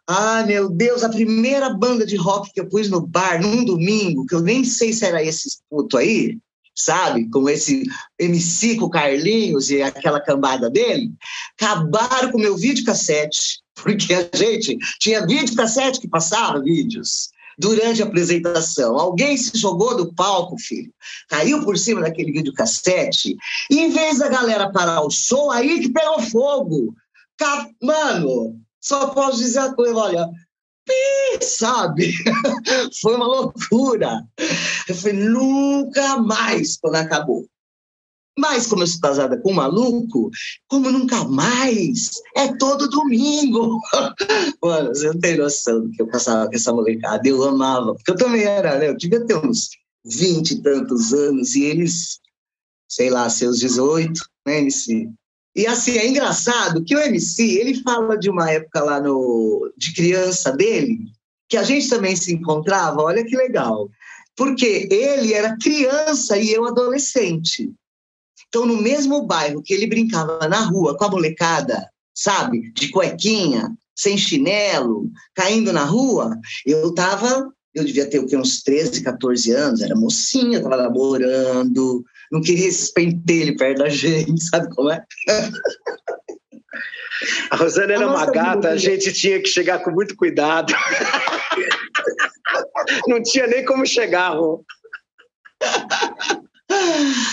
ah, meu Deus, a primeira banda de rock que eu pus no bar num domingo, que eu nem sei se era esse puto aí, sabe? Com esse MC com Carlinhos e aquela cambada dele, acabaram com o meu videocassete, porque a gente tinha videocassete que passava vídeos durante a apresentação. Alguém se jogou do palco, filho, caiu por cima daquele videocassete, e em vez da galera parar o show, aí que pegou fogo. Mano, só posso dizer a coisa, olha, sabe? Foi uma loucura. Eu falei, nunca mais quando acabou. Mas como eu sou casada com um maluco, como nunca mais, é todo domingo. Mano, você não tem noção do que eu passava com essa molecada. Eu amava, porque eu também era, né? Eu devia ter uns vinte e tantos anos, e eles, sei lá, seus 18, né, MC? E assim, é engraçado que o MC, ele fala de uma época lá no, de criança dele, que a gente também se encontrava, olha que legal. Porque ele era criança e eu adolescente. Então, no mesmo bairro que ele brincava na rua com a molecada, sabe, de cuequinha, sem chinelo, caindo na rua, eu tava, eu devia ter o quê, uns 13, 14 anos, era mocinha, tava namorando, não queria esses pentelhos perto da gente, sabe como é? A Rosana era a uma gata, a gente tinha que chegar com muito cuidado. Não tinha nem como chegar, Rô.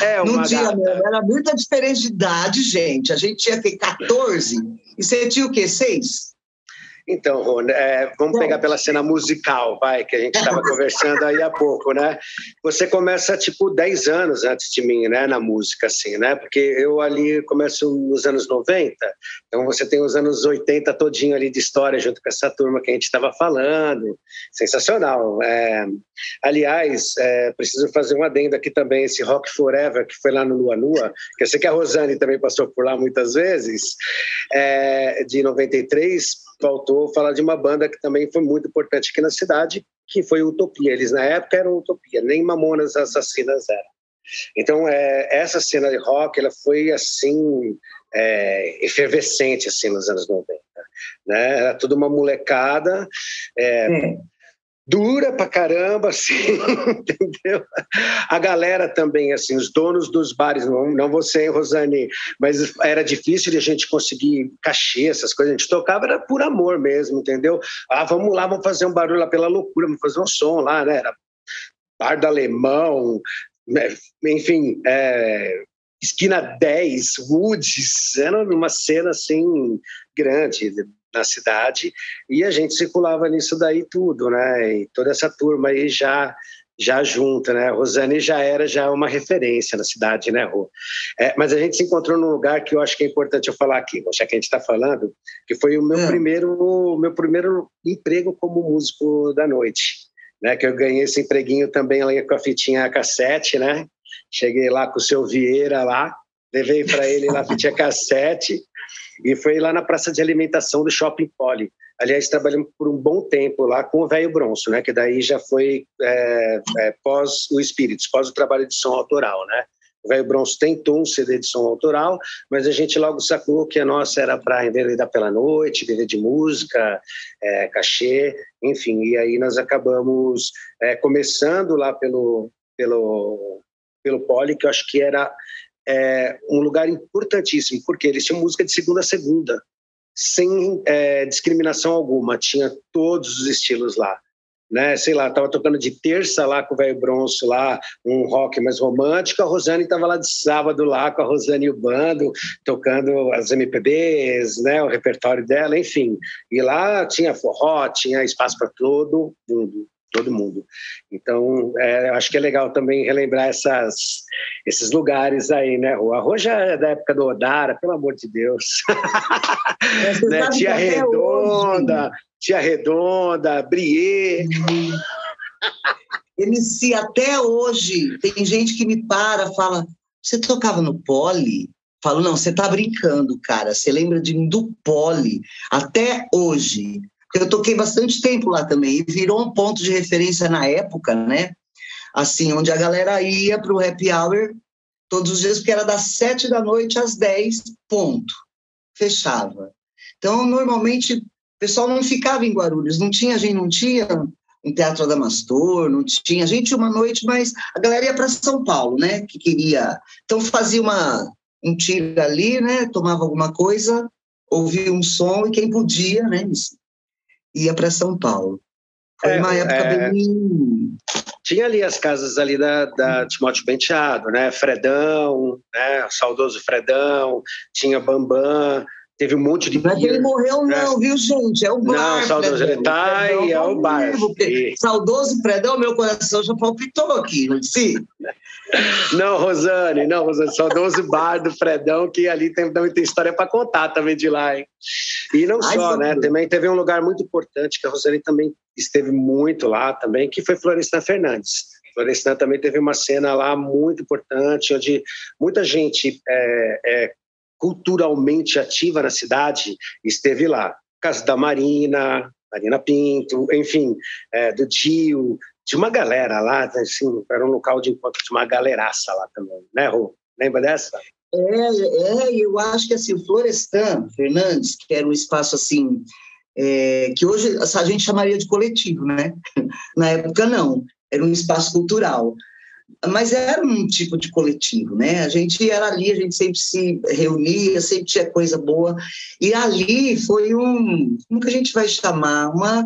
É uma não tinha, gata. era muita diferença de idade, gente. A gente tinha que 14 e você tinha o quê? 6? Então, Rô, é, vamos pegar pela cena musical, vai, que a gente estava conversando aí há pouco, né? Você começa, tipo, 10 anos antes de mim, né, na música, assim, né? Porque eu ali começo nos anos 90, então você tem os anos 80 todinho ali de história junto com essa turma que a gente estava falando. Sensacional. É, aliás, é, preciso fazer um adendo aqui também, esse Rock Forever, que foi lá no Lua Nua, que eu sei que a Rosane também passou por lá muitas vezes, é, de 93, faltou falar de uma banda que também foi muito importante aqui na cidade, que foi Utopia. Eles na época eram Utopia, nem Mamonas Assassinas eram. Então, é, essa cena de rock, ela foi assim é, efervescente assim nos anos 90, né? Era tudo uma molecada. É, hum dura pra caramba, assim, entendeu? A galera também, assim, os donos dos bares, não, não você, Rosane, mas era difícil de a gente conseguir cachê, essas coisas. A gente tocava era por amor mesmo, entendeu? Ah, vamos lá, vamos fazer um barulho lá pela loucura, vamos fazer um som lá, né? Era Bar do Alemão, né? enfim, é, esquina 10, Woods, era uma cena assim grande, na cidade e a gente circulava nisso daí tudo, né? E toda essa turma aí já já junta, né? A Rosane já era já uma referência na cidade, né, Rô? É, mas a gente se encontrou num lugar que eu acho que é importante eu falar aqui, já que a gente está falando, que foi o meu é. primeiro meu primeiro emprego como músico da noite, né? Que eu ganhei esse empreguinho também lá com a fitinha cassete, né? Cheguei lá com o seu Vieira lá, levei para ele lá a fitinha cassete e foi lá na praça de alimentação do Shopping Poli. Aliás, trabalhamos por um bom tempo lá com o Velho Bronço, né? Que daí já foi é, é, pós o Espíritos, pós o trabalho de som autoral, né? O Velho Bronço tentou um CD de som autoral, mas a gente logo sacou que a nossa era para enveredar pela noite, viver de música, é, cachê, enfim. E aí nós acabamos é, começando lá pelo, pelo, pelo Poli, que eu acho que era é, um lugar importantíssimo, porque eles tinham música de segunda a segunda, sem é, discriminação alguma, tinha todos os estilos lá. Né, sei lá, tava tocando de terça lá com o velho Bronço lá, um rock mais romântico, a Rosane estava lá de sábado lá com a Rosane e o bando, tocando as MPBs, né, o repertório dela, enfim. E lá tinha forró, tinha espaço para todo mundo todo mundo. Então, é, acho que é legal também relembrar essas, esses lugares aí, né? O arroz já é da época do Odara, pelo amor de Deus. Né? Tia Redonda, hoje. Tia Redonda, Brie. MC, até hoje, tem gente que me para, fala, você tocava no Poli? Falo, não, você tá brincando, cara. Você lembra de mim do Poli? Até hoje eu toquei bastante tempo lá também, e virou um ponto de referência na época, né? Assim, onde a galera ia para o happy hour todos os dias, porque era das sete da noite às dez, ponto. Fechava. Então, normalmente, o pessoal não ficava em Guarulhos, não tinha, a gente não tinha um Teatro Adamastor, não tinha, a gente uma noite, mas a galera ia para São Paulo, né, que queria, então fazia uma, um tiro ali, né, tomava alguma coisa, ouvia um som, e quem podia, né, ia para São Paulo. Foi é, uma época é, bem. Tinha ali as casas ali da, da Timóteo Penteado, né? Fredão, né? O saudoso Fredão, tinha Bambam, Teve um monte de. Não é que ele morreu, né? não, viu, gente? É o bar. Não, saudoso ele tá e é o bar. E... Saudoso Fredão, meu coração já palpitou aqui, não disse? Não, Rosane, não, Rosane, saudoso bar do Fredão, que ali tem, tem história para contar também de lá, hein? E não Ai, só, né? Também teve um lugar muito importante que a Rosane também esteve muito lá também, que foi Florestan Fernandes. Florestan também teve uma cena lá muito importante, onde muita gente é, é, culturalmente ativa na cidade esteve lá. Casa da Marina, Marina Pinto, enfim, é, do Dio, de uma galera lá, assim, era um local de encontro de uma galeraça lá também, né, Rô? Lembra dessa? É, é, eu acho que assim, o Florestan Fernandes, que era um espaço assim, é, que hoje a gente chamaria de coletivo, né? Na época não, era um espaço cultural mas era um tipo de coletivo, né? A gente era ali, a gente sempre se reunia, sempre tinha coisa boa. E ali foi um, como que a gente vai chamar? Uma,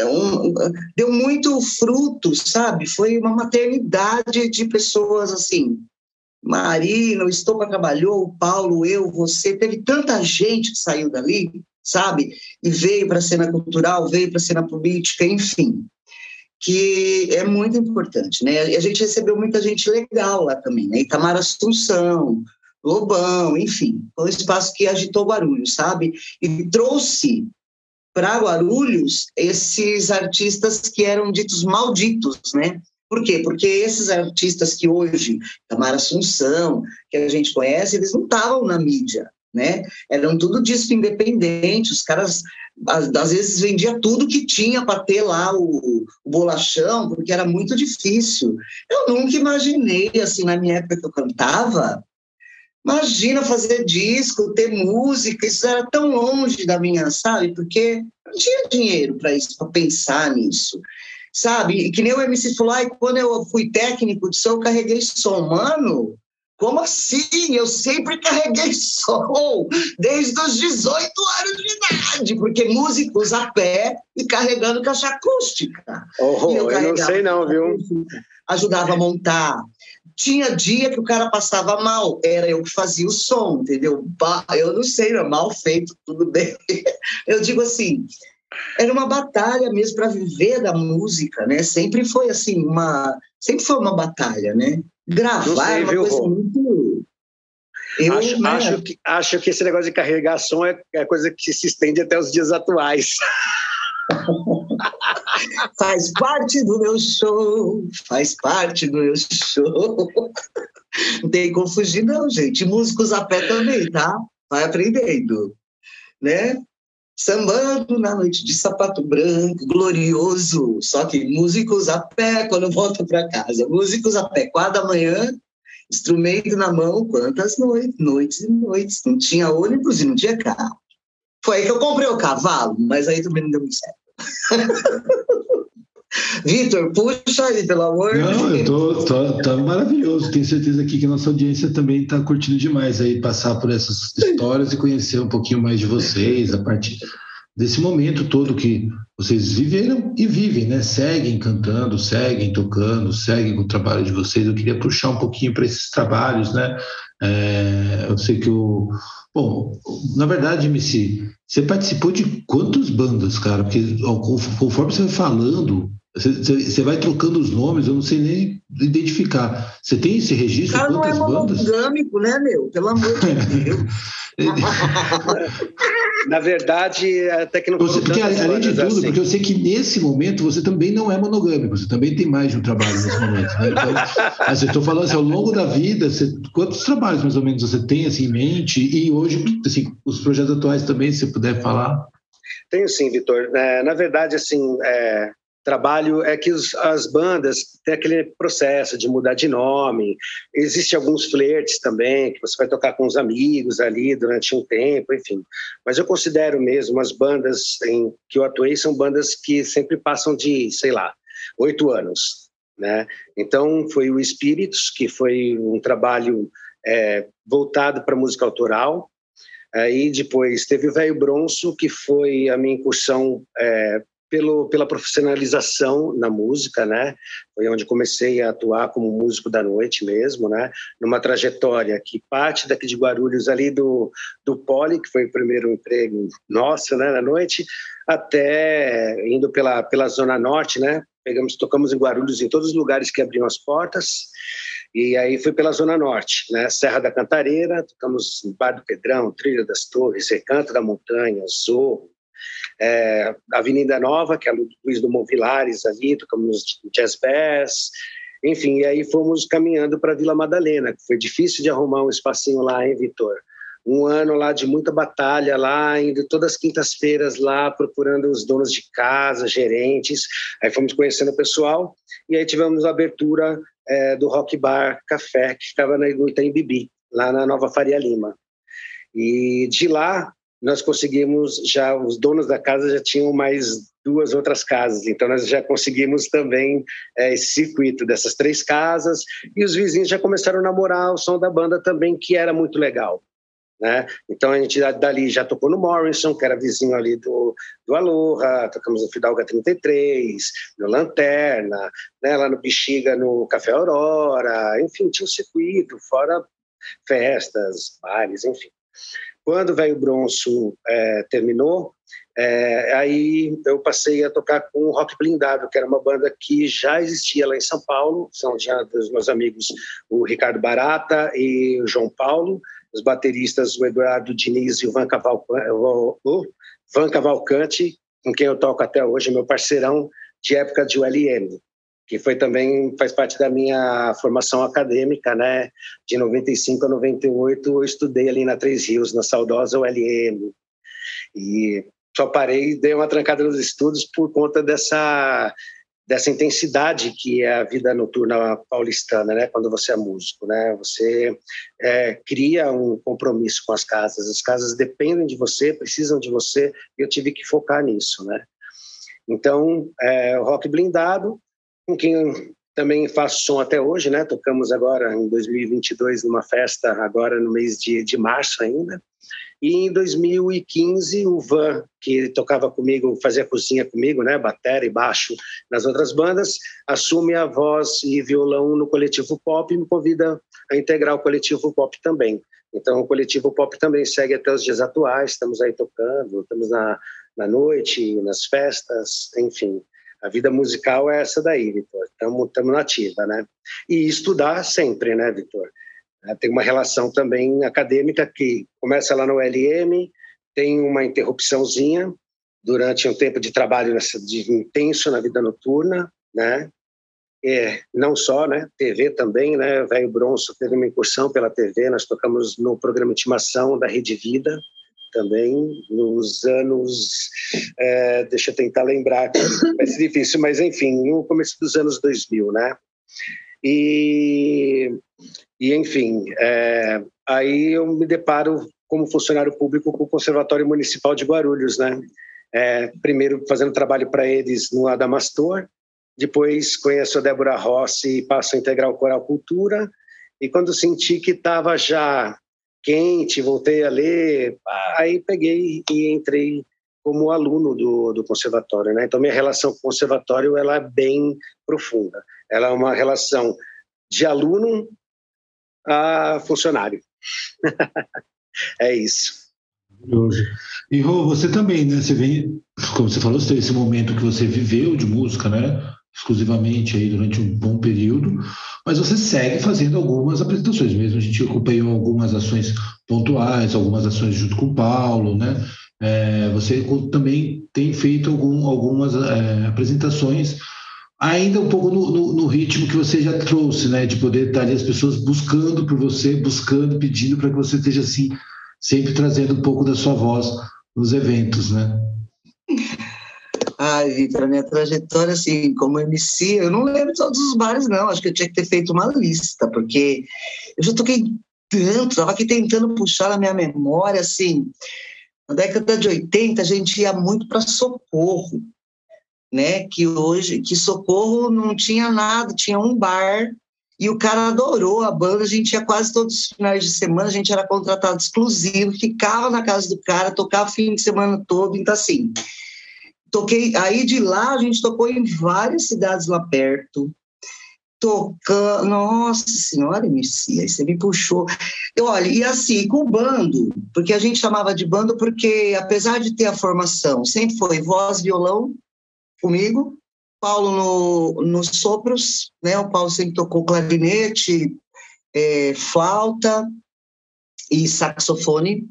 um, deu muito fruto, sabe? Foi uma maternidade de pessoas assim. Marina, o Estopa trabalhou, o Paulo, eu, você, teve tanta gente que saiu dali, sabe? E veio para a cena cultural, veio para a cena política, enfim, que é muito importante, né? E a gente recebeu muita gente legal lá também, né? Itamar Assunção, Lobão, enfim, foi um espaço que agitou Guarulhos, sabe? E trouxe para Guarulhos esses artistas que eram ditos malditos, né? Por quê? Porque esses artistas que hoje, Tamara Assunção, que a gente conhece, eles não estavam na mídia, né? Eram tudo disco independente, os caras às vezes vendia tudo que tinha para ter lá o, o, bolachão, porque era muito difícil. Eu nunca imaginei, assim, na minha época que eu cantava, imagina fazer disco, ter música, isso era tão longe da minha, sabe? Porque não tinha dinheiro para isso, para pensar nisso sabe? E que nem o MC falou, ai, quando eu fui técnico de som, eu carreguei som. Mano, como assim? Eu sempre carreguei som, desde os 18 anos de idade, porque músicos a pé e carregando caixa acústica. Oh, eu, eu não sei não, viu? Ajudava a montar. Tinha dia que o cara passava mal, era eu que fazia o som, entendeu? Eu não sei, era mal feito, tudo bem. Eu digo assim, era uma batalha mesmo para viver da música, né? Sempre foi assim uma, sempre foi uma batalha, né? Gravar sei, uma viu, coisa muito eu, acho, né? acho, que, acho que esse negócio de carregar som é, é coisa que se estende até os dias atuais. faz parte do meu show, faz parte do meu show. Não tem como fugir, não, gente. Músicos a pé também, tá? Vai aprendendo, né? Sambando na noite de sapato branco, glorioso. Só que músicos a pé quando voltam para casa. Músicos a pé, quatro da manhã, instrumento na mão, quantas noites, noites e noites. Não tinha ônibus e não tinha carro. Foi aí que eu comprei o cavalo, mas aí também não deu muito certo. Vitor, puxa aí, pelo amor Não, eu tô, tô, tá maravilhoso. Tenho certeza aqui que a nossa audiência também está curtindo demais aí passar por essas histórias e conhecer um pouquinho mais de vocês, a partir desse momento todo que vocês viveram e vivem, né? Seguem cantando, seguem tocando, seguem com o trabalho de vocês. Eu queria puxar um pouquinho para esses trabalhos, né? É, eu sei que o. Bom, na verdade, MC, você participou de quantas bandas, cara? Porque conforme você vai falando, você, vai trocando os nomes, eu não sei nem identificar. Você tem esse registro? O cara não é monogâmico, né, meu? Pelo amor de Deus. Na verdade, até que não você, porque, Além de tudo, assim. porque eu sei que nesse momento você também não é monogâmico, você também tem mais de um trabalho nesse momento. Né? Então, assim, estou falando assim, ao longo da vida, você, quantos trabalhos mais ou menos você tem assim, em mente? E hoje, assim, os projetos atuais também, se puder falar. Tenho sim, Vitor. É, na verdade, assim, é, trabalho é que os, as bandas têm aquele processo de mudar de nome. Existem alguns flertes também, que você vai tocar com os amigos ali durante um tempo, enfim. Mas eu considero mesmo as bandas em que eu atuei são bandas que sempre passam de, sei lá, oito anos. Né? Então, foi o Espíritos, que foi um trabalho é, voltado para música autoral. Aí depois teve o Velho Bronço, que foi a minha incursão é, pelo, pela profissionalização na música, né? Foi onde comecei a atuar como músico da noite mesmo, né? Numa trajetória que parte daqui de Guarulhos, ali do, do Poli, que foi o primeiro emprego nosso, né, na noite, até indo pela, pela Zona Norte, né? Pegamos, tocamos em Guarulhos em todos os lugares que abriam as portas, e aí fui pela Zona Norte, né? Serra da Cantareira, tocamos Bar do Pedrão, Trilha das Torres, Recanto da Montanha, Zorro, é, Avenida Nova, que é Luiz do Vilares ali, tocamos jazz bass, enfim, e aí fomos caminhando para Vila Madalena, que foi difícil de arrumar um espacinho lá, hein, Vitor? Um ano lá de muita batalha lá, indo todas as quintas-feiras lá, procurando os donos de casa, gerentes, aí fomos conhecendo o pessoal, e aí tivemos a abertura é, do Rock Bar Café, que ficava no Itaim Bibi, lá na Nova Faria Lima. E de lá nós conseguimos já os donos da casa já tinham mais duas outras casas, então nós já conseguimos também é, esse circuito dessas três casas e os vizinhos já começaram a namorar o som da banda também, que era muito legal. Né? Então a gente dali já tocou no Morrison, que era vizinho ali do, do Aloha, tocamos no Fidalga 33, no Lanterna, né? lá no Bexiga, no Café Aurora, enfim, tinha um circuito, fora festas, bares, enfim. Quando o Velho Bronço é, terminou, é, aí eu passei a tocar com o Rock Blindado, que era uma banda que já existia lá em São Paulo, são já dos meus amigos o Ricardo Barata e o João Paulo, os bateristas o Eduardo Diniz e o Van, Cavalcante, o Van Cavalcante, com quem eu toco até hoje, meu parceirão de época de ULM, que foi também faz parte da minha formação acadêmica, né? De 95 a 98 eu estudei ali na Três Rios, na saudosa ULM. E só parei, dei uma trancada nos estudos por conta dessa dessa intensidade que é a vida noturna paulistana, né? Quando você é músico, né? Você é, cria um compromisso com as casas. As casas dependem de você, precisam de você. E eu tive que focar nisso, né? Então, é, rock blindado, com quem também faço som até hoje, né? Tocamos agora em 2022 numa festa agora no mês de, de março ainda. E em 2015, o Van, que tocava comigo, fazia cozinha comigo, né, bateria e baixo nas outras bandas, assume a voz e violão no coletivo Pop e me convida a integrar o coletivo Pop também. Então, o coletivo Pop também segue até os dias atuais, estamos aí tocando, estamos na, na noite, nas festas, enfim. A vida musical é essa daí, Vitor. Estamos na ativa, né? E estudar sempre, né, Vitor? Né? Tem uma relação também acadêmica que começa lá no LM, tem uma interrupçãozinha durante um tempo de trabalho de intenso na vida noturna, né? É, não só, né? TV também, né? Velho Bronço teve uma incursão pela TV, nós tocamos no programa Intimação da Rede Vida também, nos anos, é, deixa eu tentar lembrar, vai ser difícil, mas enfim, no começo dos anos 2000, né? E e, enfim, é, aí eu me deparo como funcionário público com o Conservatório Municipal de Guarulhos, né? É, primeiro fazendo trabalho para eles no Adamastor, depois conheço a Débora Rossi e passo a integrar o Coral Cultura, e quando senti que estava já quente, voltei a ler, aí peguei e entrei como aluno do, do conservatório, né? Então minha relação com o conservatório ela é bem profunda. Ela é uma relação de aluno a funcionário. é isso. Maravilhoso. E Rô, você também, né? Você vem, como você falou, você teve esse momento que você viveu de música, né? Exclusivamente aí durante um bom período, mas você segue fazendo algumas apresentações mesmo. A gente acompanhou algumas ações pontuais, algumas ações junto com o Paulo, né? É, você também tem feito algum, algumas é, apresentações ainda um pouco no, no, no, ritmo que você já trouxe, né? De poder estar ali as pessoas buscando por você, buscando, pedindo para que você esteja assim, sempre trazendo um pouco da sua voz nos eventos, né? Ai, Vitor, a minha trajetória, assim, como MC, eu não lembro todos os bares, não. Acho que eu tinha que ter feito uma lista, porque eu já toquei tanto, estava aqui tentando puxar na minha memória, assim. Na década de 80, a gente ia muito para Socorro né? Que hoje, que Socorro não tinha nada, tinha um bar e o cara adorou a banda. A gente ia quase todos os finais de semana, a gente era contratado exclusivo, ficava na casa do cara, tocava o fim de semana todo. Então, assim, toquei. Aí de lá a gente tocou em várias cidades lá perto. Tocando, nossa senhora, aí você me puxou. Eu, olha, e assim, com o bando, porque a gente chamava de bando porque, apesar de ter a formação, sempre foi voz, violão, comigo, Paulo no, nos sopros, né? O Paulo sempre tocou clarinete, é, flauta e saxofone,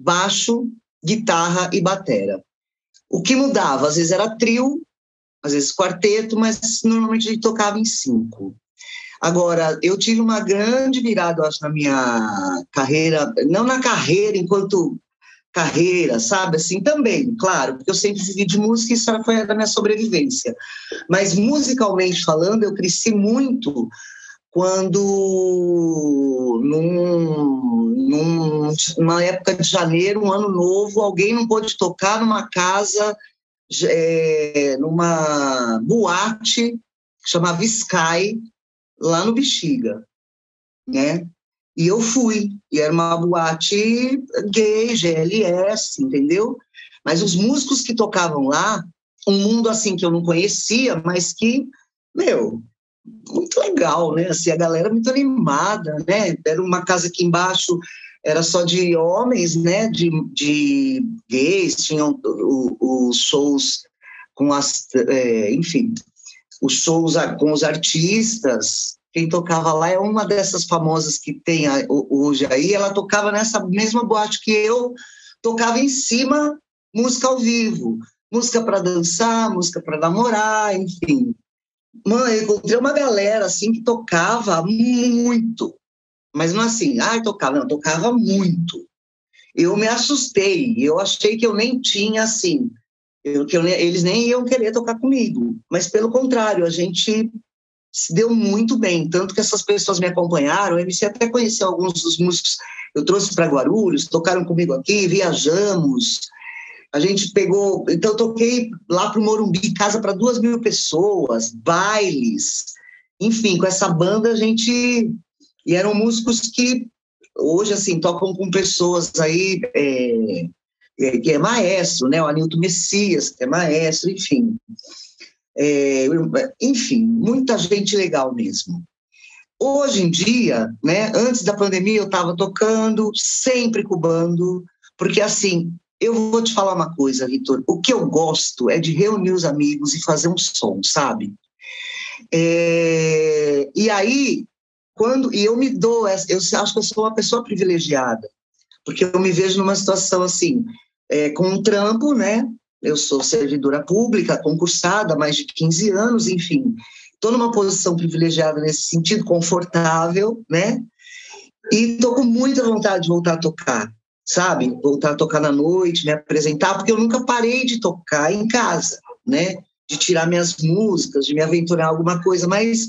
baixo, guitarra e batera. O que mudava, às vezes era trio, às vezes quarteto, mas normalmente a gente tocava em cinco. Agora, eu tive uma grande virada, acho, na minha carreira, não na carreira enquanto carreira, sabe? Assim, também, claro, porque eu sempre vivi de música e isso foi da minha sobrevivência. Mas musicalmente falando, eu cresci muito quando, num, num, numa época de janeiro, um ano novo, alguém não pôde tocar numa casa, é, numa boate que chamava Sky, lá no Bexiga, né? E eu fui, e era uma boate gay, GLS, entendeu? Mas os músicos que tocavam lá, um mundo assim que eu não conhecia, mas que, meu, muito legal, né? Assim, a galera muito animada, né? Era uma casa aqui embaixo, era só de homens, né? De, de gays, tinham os shows com as, é, enfim, os shows com os artistas. Quem tocava lá é uma dessas famosas que tem hoje aí. Ela tocava nessa mesma boate que eu tocava em cima, música ao vivo, música para dançar, música para namorar, enfim. Mano, eu encontrei uma galera assim que tocava muito, mas não assim, ah, tocava, não, tocava muito. Eu me assustei, eu achei que eu nem tinha assim, eu, que eu, eles nem iam querer tocar comigo, mas pelo contrário, a gente se deu muito bem, tanto que essas pessoas me acompanharam, a MC até conheceu alguns dos músicos, eu trouxe para Guarulhos, tocaram comigo aqui, viajamos, a gente pegou, então eu toquei lá para o Morumbi, casa para duas mil pessoas, bailes, enfim, com essa banda a gente e eram músicos que hoje assim tocam com pessoas aí é, é, que é maestro, né? O Anilton Messias, que é maestro, enfim. É, enfim, muita gente legal mesmo. Hoje em dia, né, antes da pandemia, eu estava tocando, sempre cubando, porque assim, eu vou te falar uma coisa, Vitor. O que eu gosto é de reunir os amigos e fazer um som, sabe? É, e aí, quando e eu me dou, eu acho que eu sou uma pessoa privilegiada, porque eu me vejo numa situação assim, é, com um trampo, né? Eu sou servidora pública, concursada há mais de 15 anos, enfim. Estou numa posição privilegiada nesse sentido, confortável, né? E estou com muita vontade de voltar a tocar sabe? Voltar a tocar na noite, me apresentar, porque eu nunca parei de tocar em casa, né? De tirar minhas músicas, de me aventurar em alguma coisa, mas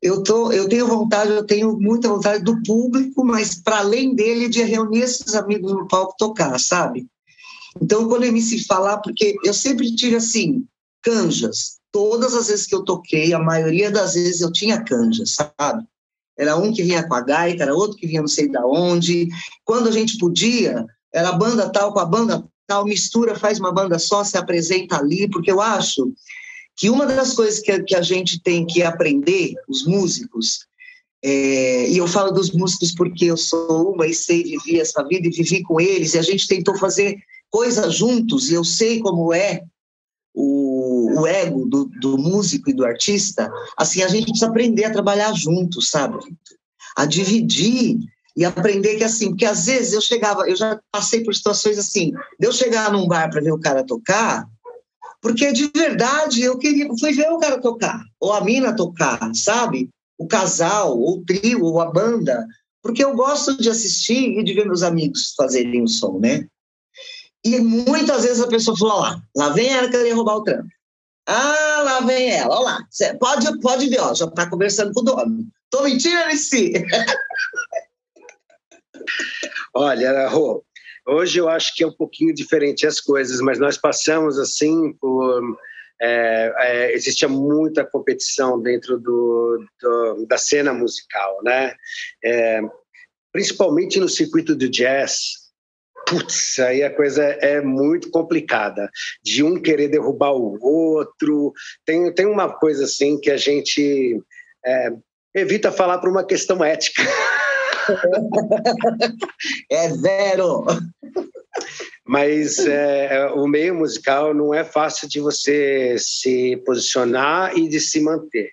eu, tô, eu tenho vontade, eu tenho muita vontade do público, mas para além dele, de reunir esses amigos no palco tocar, sabe? Então, quando eu me se falar, porque eu sempre tive assim, canjas. Todas as vezes que eu toquei, a maioria das vezes eu tinha canjas, sabe? Era um que vinha com a gaita, era outro que vinha não sei da onde. Quando a gente podia, era a banda tal com a banda tal, mistura, faz uma banda só, se apresenta ali, porque eu acho que uma das coisas que a, que a gente tem que aprender, os músicos, é, e eu falo dos músicos porque eu sou uma e sei, vivi essa vida e vivi com eles, e a gente tentou fazer coisas juntos, e eu sei como é o, ego do, do, músico e do artista, assim, a gente precisa aprender a trabalhar juntos, sabe? A dividir e aprender que assim, porque às vezes eu chegava, eu já passei por situações assim, de eu chegar num bar para ver o cara tocar, porque de verdade eu queria, fui ver o cara tocar, ou a mina tocar, sabe? O casal, ou o trio, ou a banda, porque eu gosto de assistir e de ver meus amigos fazerem o som, né? E muitas vezes a pessoa falou: lá, lá vem ela querer roubar o trampo. Ah, lá vem ela, olha lá. Pode, pode ver, ó, já está conversando com o dono. Tô mentindo, si. Olha, Rô, hoje eu acho que é um pouquinho diferente as coisas, mas nós passamos assim por. É, é, existia muita competição dentro do, do, da cena musical, né? É, principalmente no circuito do jazz, putz, aí a coisa é muito complicada. De um querer derrubar o outro. Tem, tem uma coisa assim que a gente é, evita falar por uma questão ética. É zero. Mas é, o meio musical não é fácil de você se posicionar e de se manter.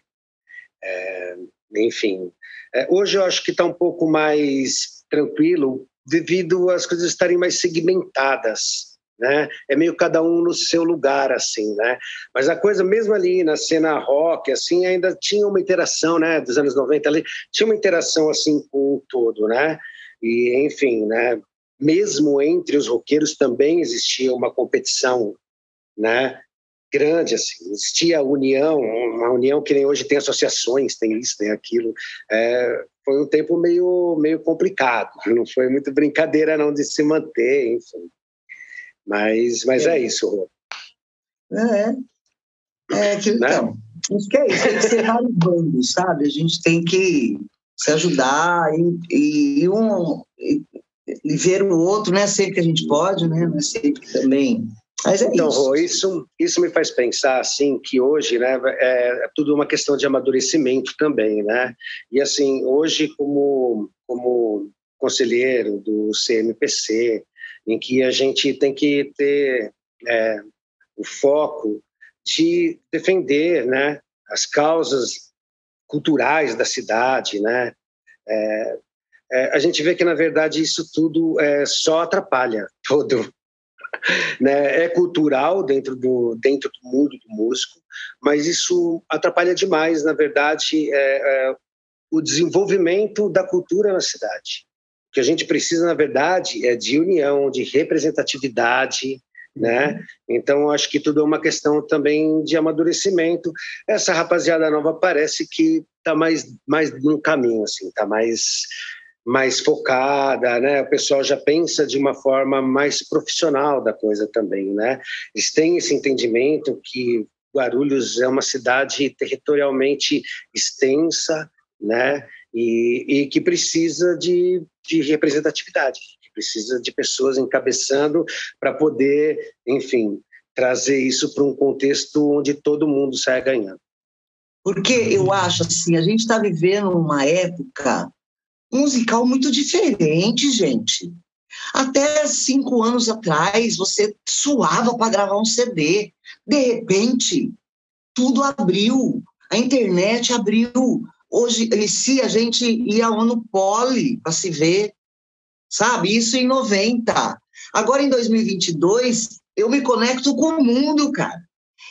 É, enfim, é, hoje eu acho que está um pouco mais tranquilo devido às coisas estarem mais segmentadas, né? É meio cada um no seu lugar, assim, né? Mas a coisa, mesmo ali na cena rock, assim, ainda tinha uma interação, né? Dos anos 90 ali, tinha uma interação, assim, com o todo, né? E, enfim, né? Mesmo entre os roqueiros também existia uma competição, né? Grande, assim, existia a união, uma união que nem hoje tem associações, tem isso, tem aquilo. É, foi um tempo meio, meio complicado, não foi muito brincadeira não de se manter, enfim. Mas, mas é, é isso, Rô. É, é que, né? então, acho que é isso, tem que ser vários bandos, sabe? A gente tem que se ajudar e, e um e, e ver o outro, não é sempre que a gente pode, né? Não é sempre que também mas é então, isso. isso. isso me faz pensar assim que hoje, né, é, tudo uma questão de amadurecimento também, né? E assim, hoje como como conselheiro do CMPC, em que a gente tem que ter é, o foco de defender né, as causas culturais da cidade. Né? É, é, a gente vê que, na verdade, isso tudo é, só atrapalha todo. Né? É cultural dentro do, dentro do mundo do músico, mas isso atrapalha demais, na verdade, é, é o desenvolvimento da cultura na cidade. O que a gente precisa, na verdade, é de união, de representatividade, né? Então, acho que tudo é uma questão também de amadurecimento. Essa rapaziada nova parece que está mais, mais no caminho, assim, está mais, mais focada, né? O pessoal já pensa de uma forma mais profissional da coisa também, né? Eles têm esse entendimento que Guarulhos é uma cidade territorialmente extensa, né? E, e que precisa de, de representatividade, que precisa de pessoas encabeçando para poder, enfim, trazer isso para um contexto onde todo mundo sai ganhando. Porque eu acho assim, a gente está vivendo uma época musical muito diferente, gente. Até cinco anos atrás, você suava para gravar um CD. De repente, tudo abriu. A internet abriu. Hoje, se a gente ia ao ano poli para se ver, sabe? Isso em 90. Agora, em 2022, eu me conecto com o mundo, cara.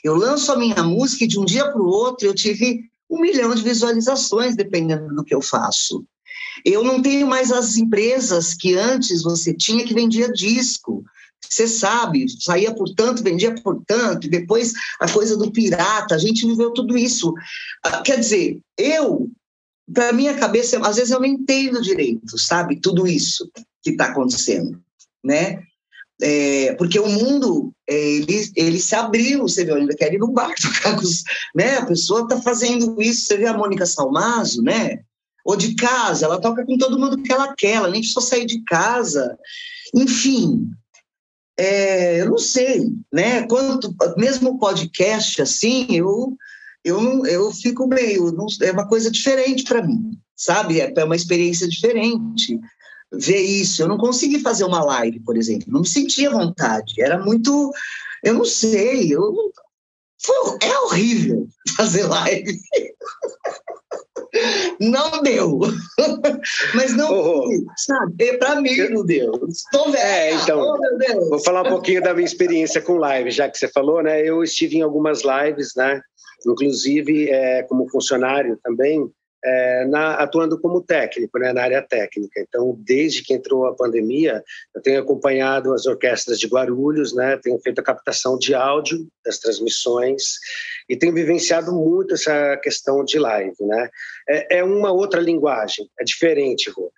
Eu lanço a minha música e de um dia para o outro eu tive um milhão de visualizações, dependendo do que eu faço. Eu não tenho mais as empresas que antes você tinha que vendia disco. Você sabe, saía por tanto, vendia por tanto, depois a coisa do pirata, a gente viveu tudo isso. Ah, quer dizer, eu, para minha cabeça, às vezes eu não entendo direito, sabe, tudo isso que está acontecendo, né? É, porque o mundo é, ele, ele se abriu, você vê, eu ainda quero ir no bar tocar com os, né? A pessoa está fazendo isso, você vê a Mônica Salmazo, né? Ou de casa, ela toca com todo mundo que ela quer, ela nem precisa sair de casa. Enfim, é, eu não sei, né? Quanto, mesmo podcast assim, eu eu eu fico meio, não, é uma coisa diferente para mim, sabe? É, é uma experiência diferente ver isso. Eu não consegui fazer uma live, por exemplo, não me sentia vontade. Era muito, eu não sei, eu foi, é horrível fazer live. Não deu. Mas não, oh, sabe? Para mim não deu. Estou velha. É, então, oh, vou falar um pouquinho da minha experiência com live, já que você falou, né? Eu estive em algumas lives, né? Inclusive é, como funcionário também, é, na, atuando como técnico, né, na área técnica. Então, desde que entrou a pandemia, eu tenho acompanhado as orquestras de Guarulhos, né, tenho feito a captação de áudio das transmissões e tenho vivenciado muito essa questão de live. Né. É, é uma outra linguagem, é diferente, Rô.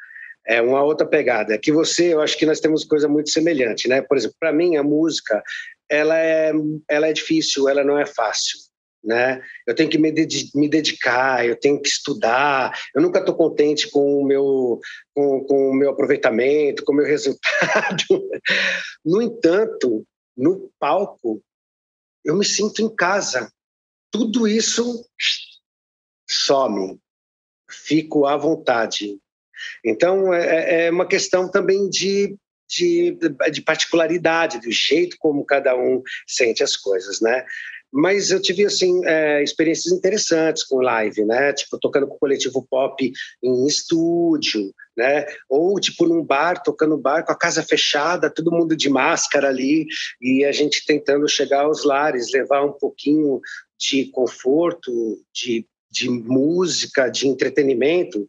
É uma outra pegada. É que você, eu acho que nós temos coisa muito semelhante, né? Por exemplo, para mim a música, ela é, ela é difícil, ela não é fácil né? Eu tenho que me, dedicar, eu tenho que estudar. Eu nunca estou contente com o meu com, com o meu aproveitamento, com o meu resultado. no entanto, no palco, eu me sinto em casa. Tudo isso some, fico à vontade. Então é, é uma questão também de de, de particularidade, do jeito como cada um sente as coisas, né? Mas eu tive, assim, é, experiências interessantes com live, né? Tipo, tocando com o coletivo pop em estúdio, né? Ou, tipo, num bar, tocando bar com a casa fechada, todo mundo de máscara ali, e a gente tentando chegar aos lares, levar um pouquinho de conforto, de, de música, de entretenimento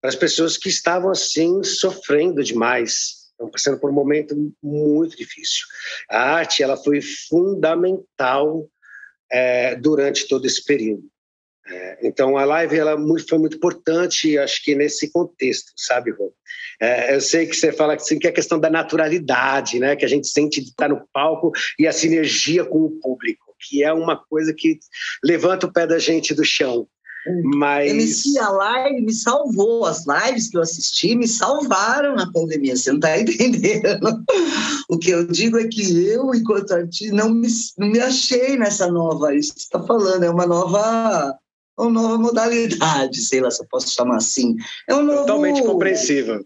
para as pessoas que estavam, assim, sofrendo demais, estão passando por um momento muito difícil. A arte ela foi fundamental é, durante todo esse período. É, então a live ela foi muito importante, acho que nesse contexto, sabe, Rô? É, eu sei que você fala assim, que é a questão da naturalidade, né, que a gente sente de estar no palco e a sinergia com o público, que é uma coisa que levanta o pé da gente do chão. Mas... MC, live me salvou. As lives que eu assisti me salvaram na pandemia. Você não está entendendo? O que eu digo é que eu, enquanto artista, não me, não me achei nessa nova. Isso que você está falando é uma nova, uma nova modalidade, sei lá se eu posso chamar assim. É um novo... Totalmente compreensível.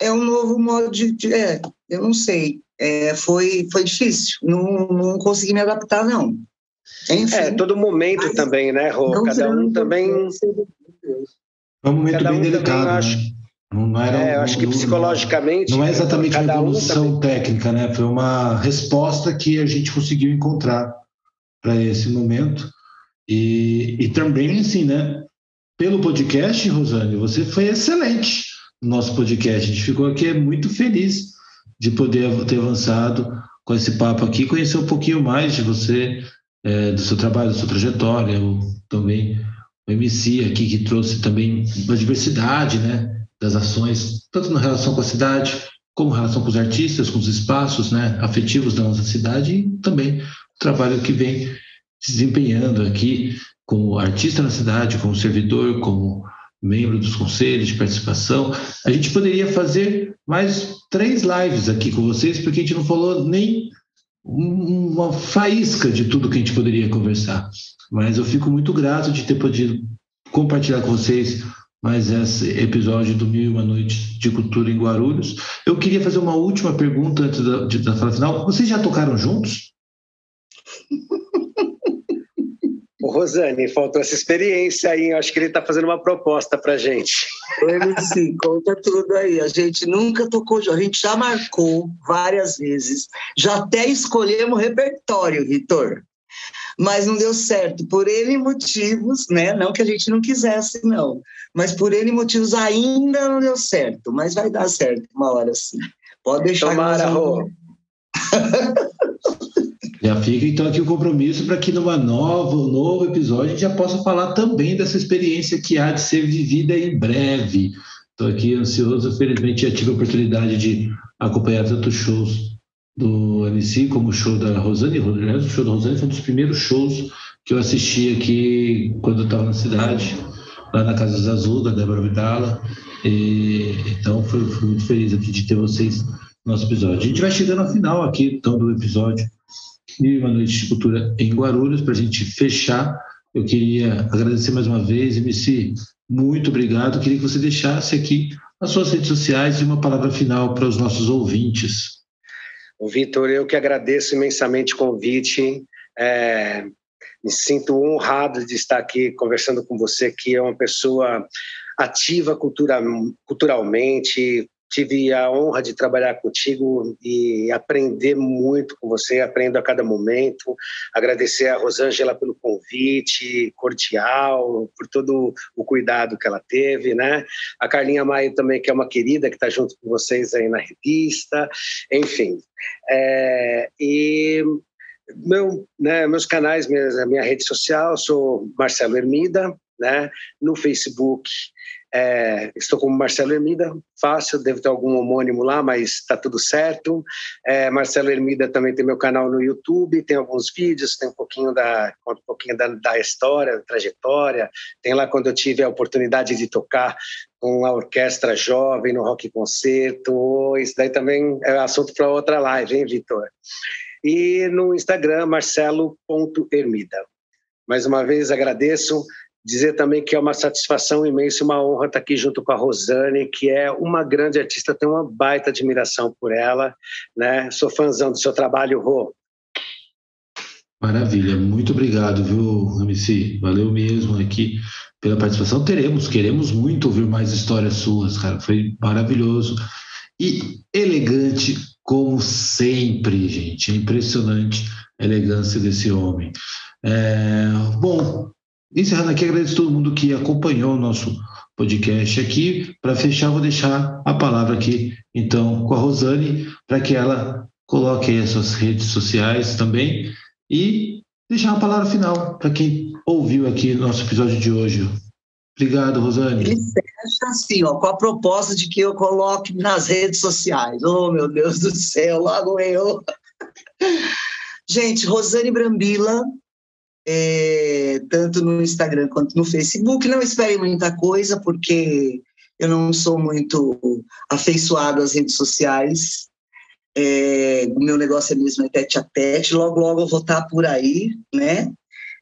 é um novo modo de, de é, eu não sei, é, foi, foi difícil, não, não consegui me adaptar, não. Enfim, é, todo momento também, né, Rô? Cada um também... É um momento Cada bem um delicado, né? Acho... Não, não era, é, eu acho que psicologicamente. Não é exatamente uma evolução um técnica, né? Foi uma resposta que a gente conseguiu encontrar para esse momento. E, e também, assim, né? Pelo podcast, Rosane, você foi excelente no nosso podcast. A gente ficou aqui muito feliz de poder ter avançado com esse papo aqui, conhecer um pouquinho mais de você, é, do seu trabalho, da sua trajetória, o, também o MC aqui que trouxe também uma diversidade, né? Das ações, tanto na relação com a cidade, como em relação com os artistas, com os espaços né, afetivos da nossa cidade e também o trabalho que vem se desempenhando aqui como artista na cidade, como servidor, como membro dos conselhos de participação. A gente poderia fazer mais três lives aqui com vocês, porque a gente não falou nem uma faísca de tudo que a gente poderia conversar. Mas eu fico muito grato de ter podido compartilhar com vocês mais esse episódio do Mil e Uma Noite de Cultura em Guarulhos. Eu queria fazer uma última pergunta antes da, da fala final. Vocês já tocaram juntos? O Rosane, faltou essa experiência aí. Eu acho que ele está fazendo uma proposta para gente. Ele sim, conta tudo aí. A gente nunca tocou, a gente já marcou várias vezes, já até escolhemos repertório, Vitor. Mas não deu certo por N motivos, né? Não que a gente não quisesse, não. Mas por N motivos ainda não deu certo. Mas vai dar certo uma hora sim. Pode deixar. Tomara, Rô. Já fica então aqui o compromisso para que numa nova, um novo episódio a gente já possa falar também dessa experiência que há de ser vivida em breve. Estou aqui ansioso, felizmente já tive a oportunidade de acompanhar tantos shows do MC como o show da Rosane. Aliás, o show da Rosane foi um dos primeiros shows que eu assisti aqui quando estava na cidade, lá na Casa Azul, da Débora Vidala. E, então, fui, fui muito feliz aqui de ter vocês no nosso episódio. A gente vai chegando ao final aqui, então, do episódio e uma noite de cultura em Guarulhos. Para a gente fechar, eu queria agradecer mais uma vez, MC, muito obrigado. Eu queria que você deixasse aqui as suas redes sociais e uma palavra final para os nossos ouvintes. Vitor, eu que agradeço imensamente o convite. É, me sinto honrado de estar aqui conversando com você, que é uma pessoa ativa cultura, culturalmente, tive a honra de trabalhar contigo e aprender muito com você, aprendo a cada momento. Agradecer a Rosângela pelo convite cordial, por todo o cuidado que ela teve, né? A Carlinha Maio também, que é uma querida, que está junto com vocês aí na revista. Enfim, é, e meu, né, meus canais, minha, minha rede social, sou Marcelo Hermida, né? No Facebook é, estou como Marcelo Hermida, fácil, devo ter algum homônimo lá, mas está tudo certo. É, Marcelo Hermida também tem meu canal no YouTube, tem alguns vídeos, tem um pouquinho da, um pouquinho da, da história, da trajetória. Tem lá quando eu tive a oportunidade de tocar com a orquestra jovem no Rock Concerto. Isso daí também é assunto para outra live, hein, Vitor? E no Instagram, marcelo.hermida. Mais uma vez agradeço Dizer também que é uma satisfação imensa, uma honra estar aqui junto com a Rosane, que é uma grande artista, tenho uma baita admiração por ela, né? Sou fãzão do seu trabalho, Rô. Maravilha, muito obrigado, viu, MC? Valeu mesmo aqui pela participação. Teremos, queremos muito ouvir mais histórias suas, cara. Foi maravilhoso e elegante, como sempre, gente. É impressionante a elegância desse homem. É, bom, Encerrando aqui, agradeço a todo mundo que acompanhou o nosso podcast aqui. Para fechar, vou deixar a palavra aqui, então, com a Rosane, para que ela coloque aí as suas redes sociais também e deixar uma palavra final para quem ouviu aqui nosso episódio de hoje. Obrigado, Rosane. Ele fecha assim, ó, com a proposta de que eu coloque nas redes sociais. Oh, meu Deus do céu, logo eu. Gente, Rosane Brambila, é, tanto no Instagram quanto no Facebook. Não esperem muita coisa, porque eu não sou muito afeiçoado às redes sociais. É, o meu negócio é mesmo é tete a tete. Logo, logo eu vou estar por aí, né?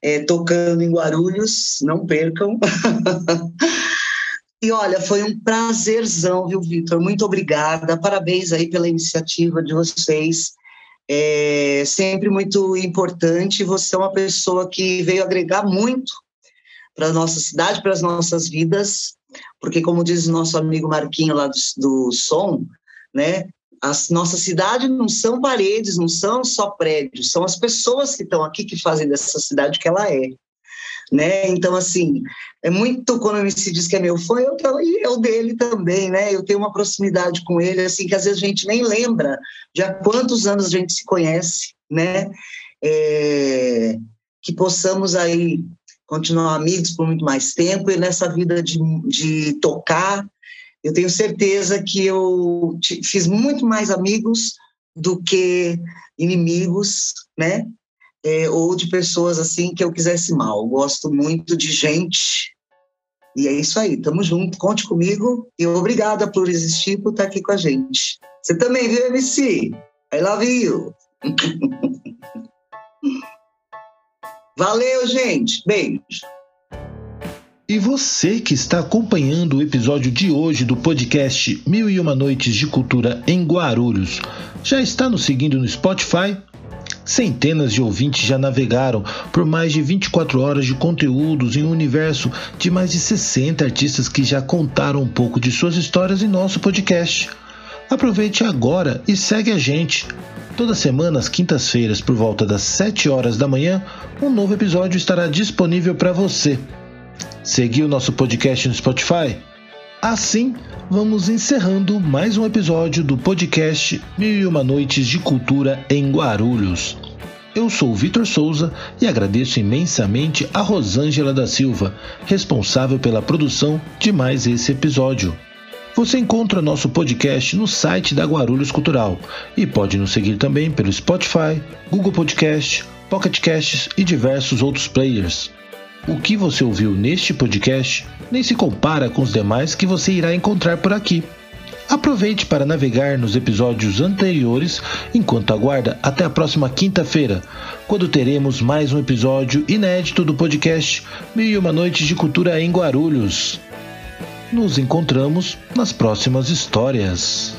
É, tocando em Guarulhos, não percam. E olha, foi um prazerzão, viu, Vitor? Muito obrigada. Parabéns aí pela iniciativa de vocês. É sempre muito importante. Você é uma pessoa que veio agregar muito para a nossa cidade, para as nossas vidas, porque, como diz o nosso amigo Marquinho lá do, do som, né? As nossa cidade não são paredes, não são só prédios, são as pessoas que estão aqui que fazem dessa cidade o que ela é. Né? Então, assim, é muito quando me se diz que é meu fã, eu, e eu dele também, né? Eu tenho uma proximidade com ele, assim, que às vezes a gente nem lembra de há quantos anos a gente se conhece, né? É, que possamos aí continuar amigos por muito mais tempo e nessa vida de, de tocar eu tenho certeza que eu fiz muito mais amigos do que inimigos, né? É, ou de pessoas assim que eu quisesse mal. Eu gosto muito de gente. E é isso aí, tamo junto, conte comigo e obrigada por existir, por estar aqui com a gente. Você também, viu, MC? I love you. Valeu, gente. Beijo. E você que está acompanhando o episódio de hoje do podcast Mil e Uma Noites de Cultura em Guarulhos, já está nos seguindo no Spotify? Centenas de ouvintes já navegaram por mais de 24 horas de conteúdos em um universo de mais de 60 artistas que já contaram um pouco de suas histórias em nosso podcast. Aproveite agora e segue a gente. Toda semana, às quintas-feiras, por volta das 7 horas da manhã, um novo episódio estará disponível para você seguir o nosso podcast no Spotify? Assim, vamos encerrando mais um episódio do podcast Mil e Uma Noites de Cultura em Guarulhos. Eu sou Vitor Souza e agradeço imensamente a Rosângela da Silva, responsável pela produção de mais esse episódio. Você encontra nosso podcast no site da Guarulhos Cultural e pode nos seguir também pelo Spotify, Google Podcast, Pocket Casts e diversos outros players. O que você ouviu neste podcast nem se compara com os demais que você irá encontrar por aqui. Aproveite para navegar nos episódios anteriores enquanto aguarda até a próxima quinta-feira, quando teremos mais um episódio inédito do podcast Mil e Uma Noites de Cultura em Guarulhos. Nos encontramos nas próximas histórias.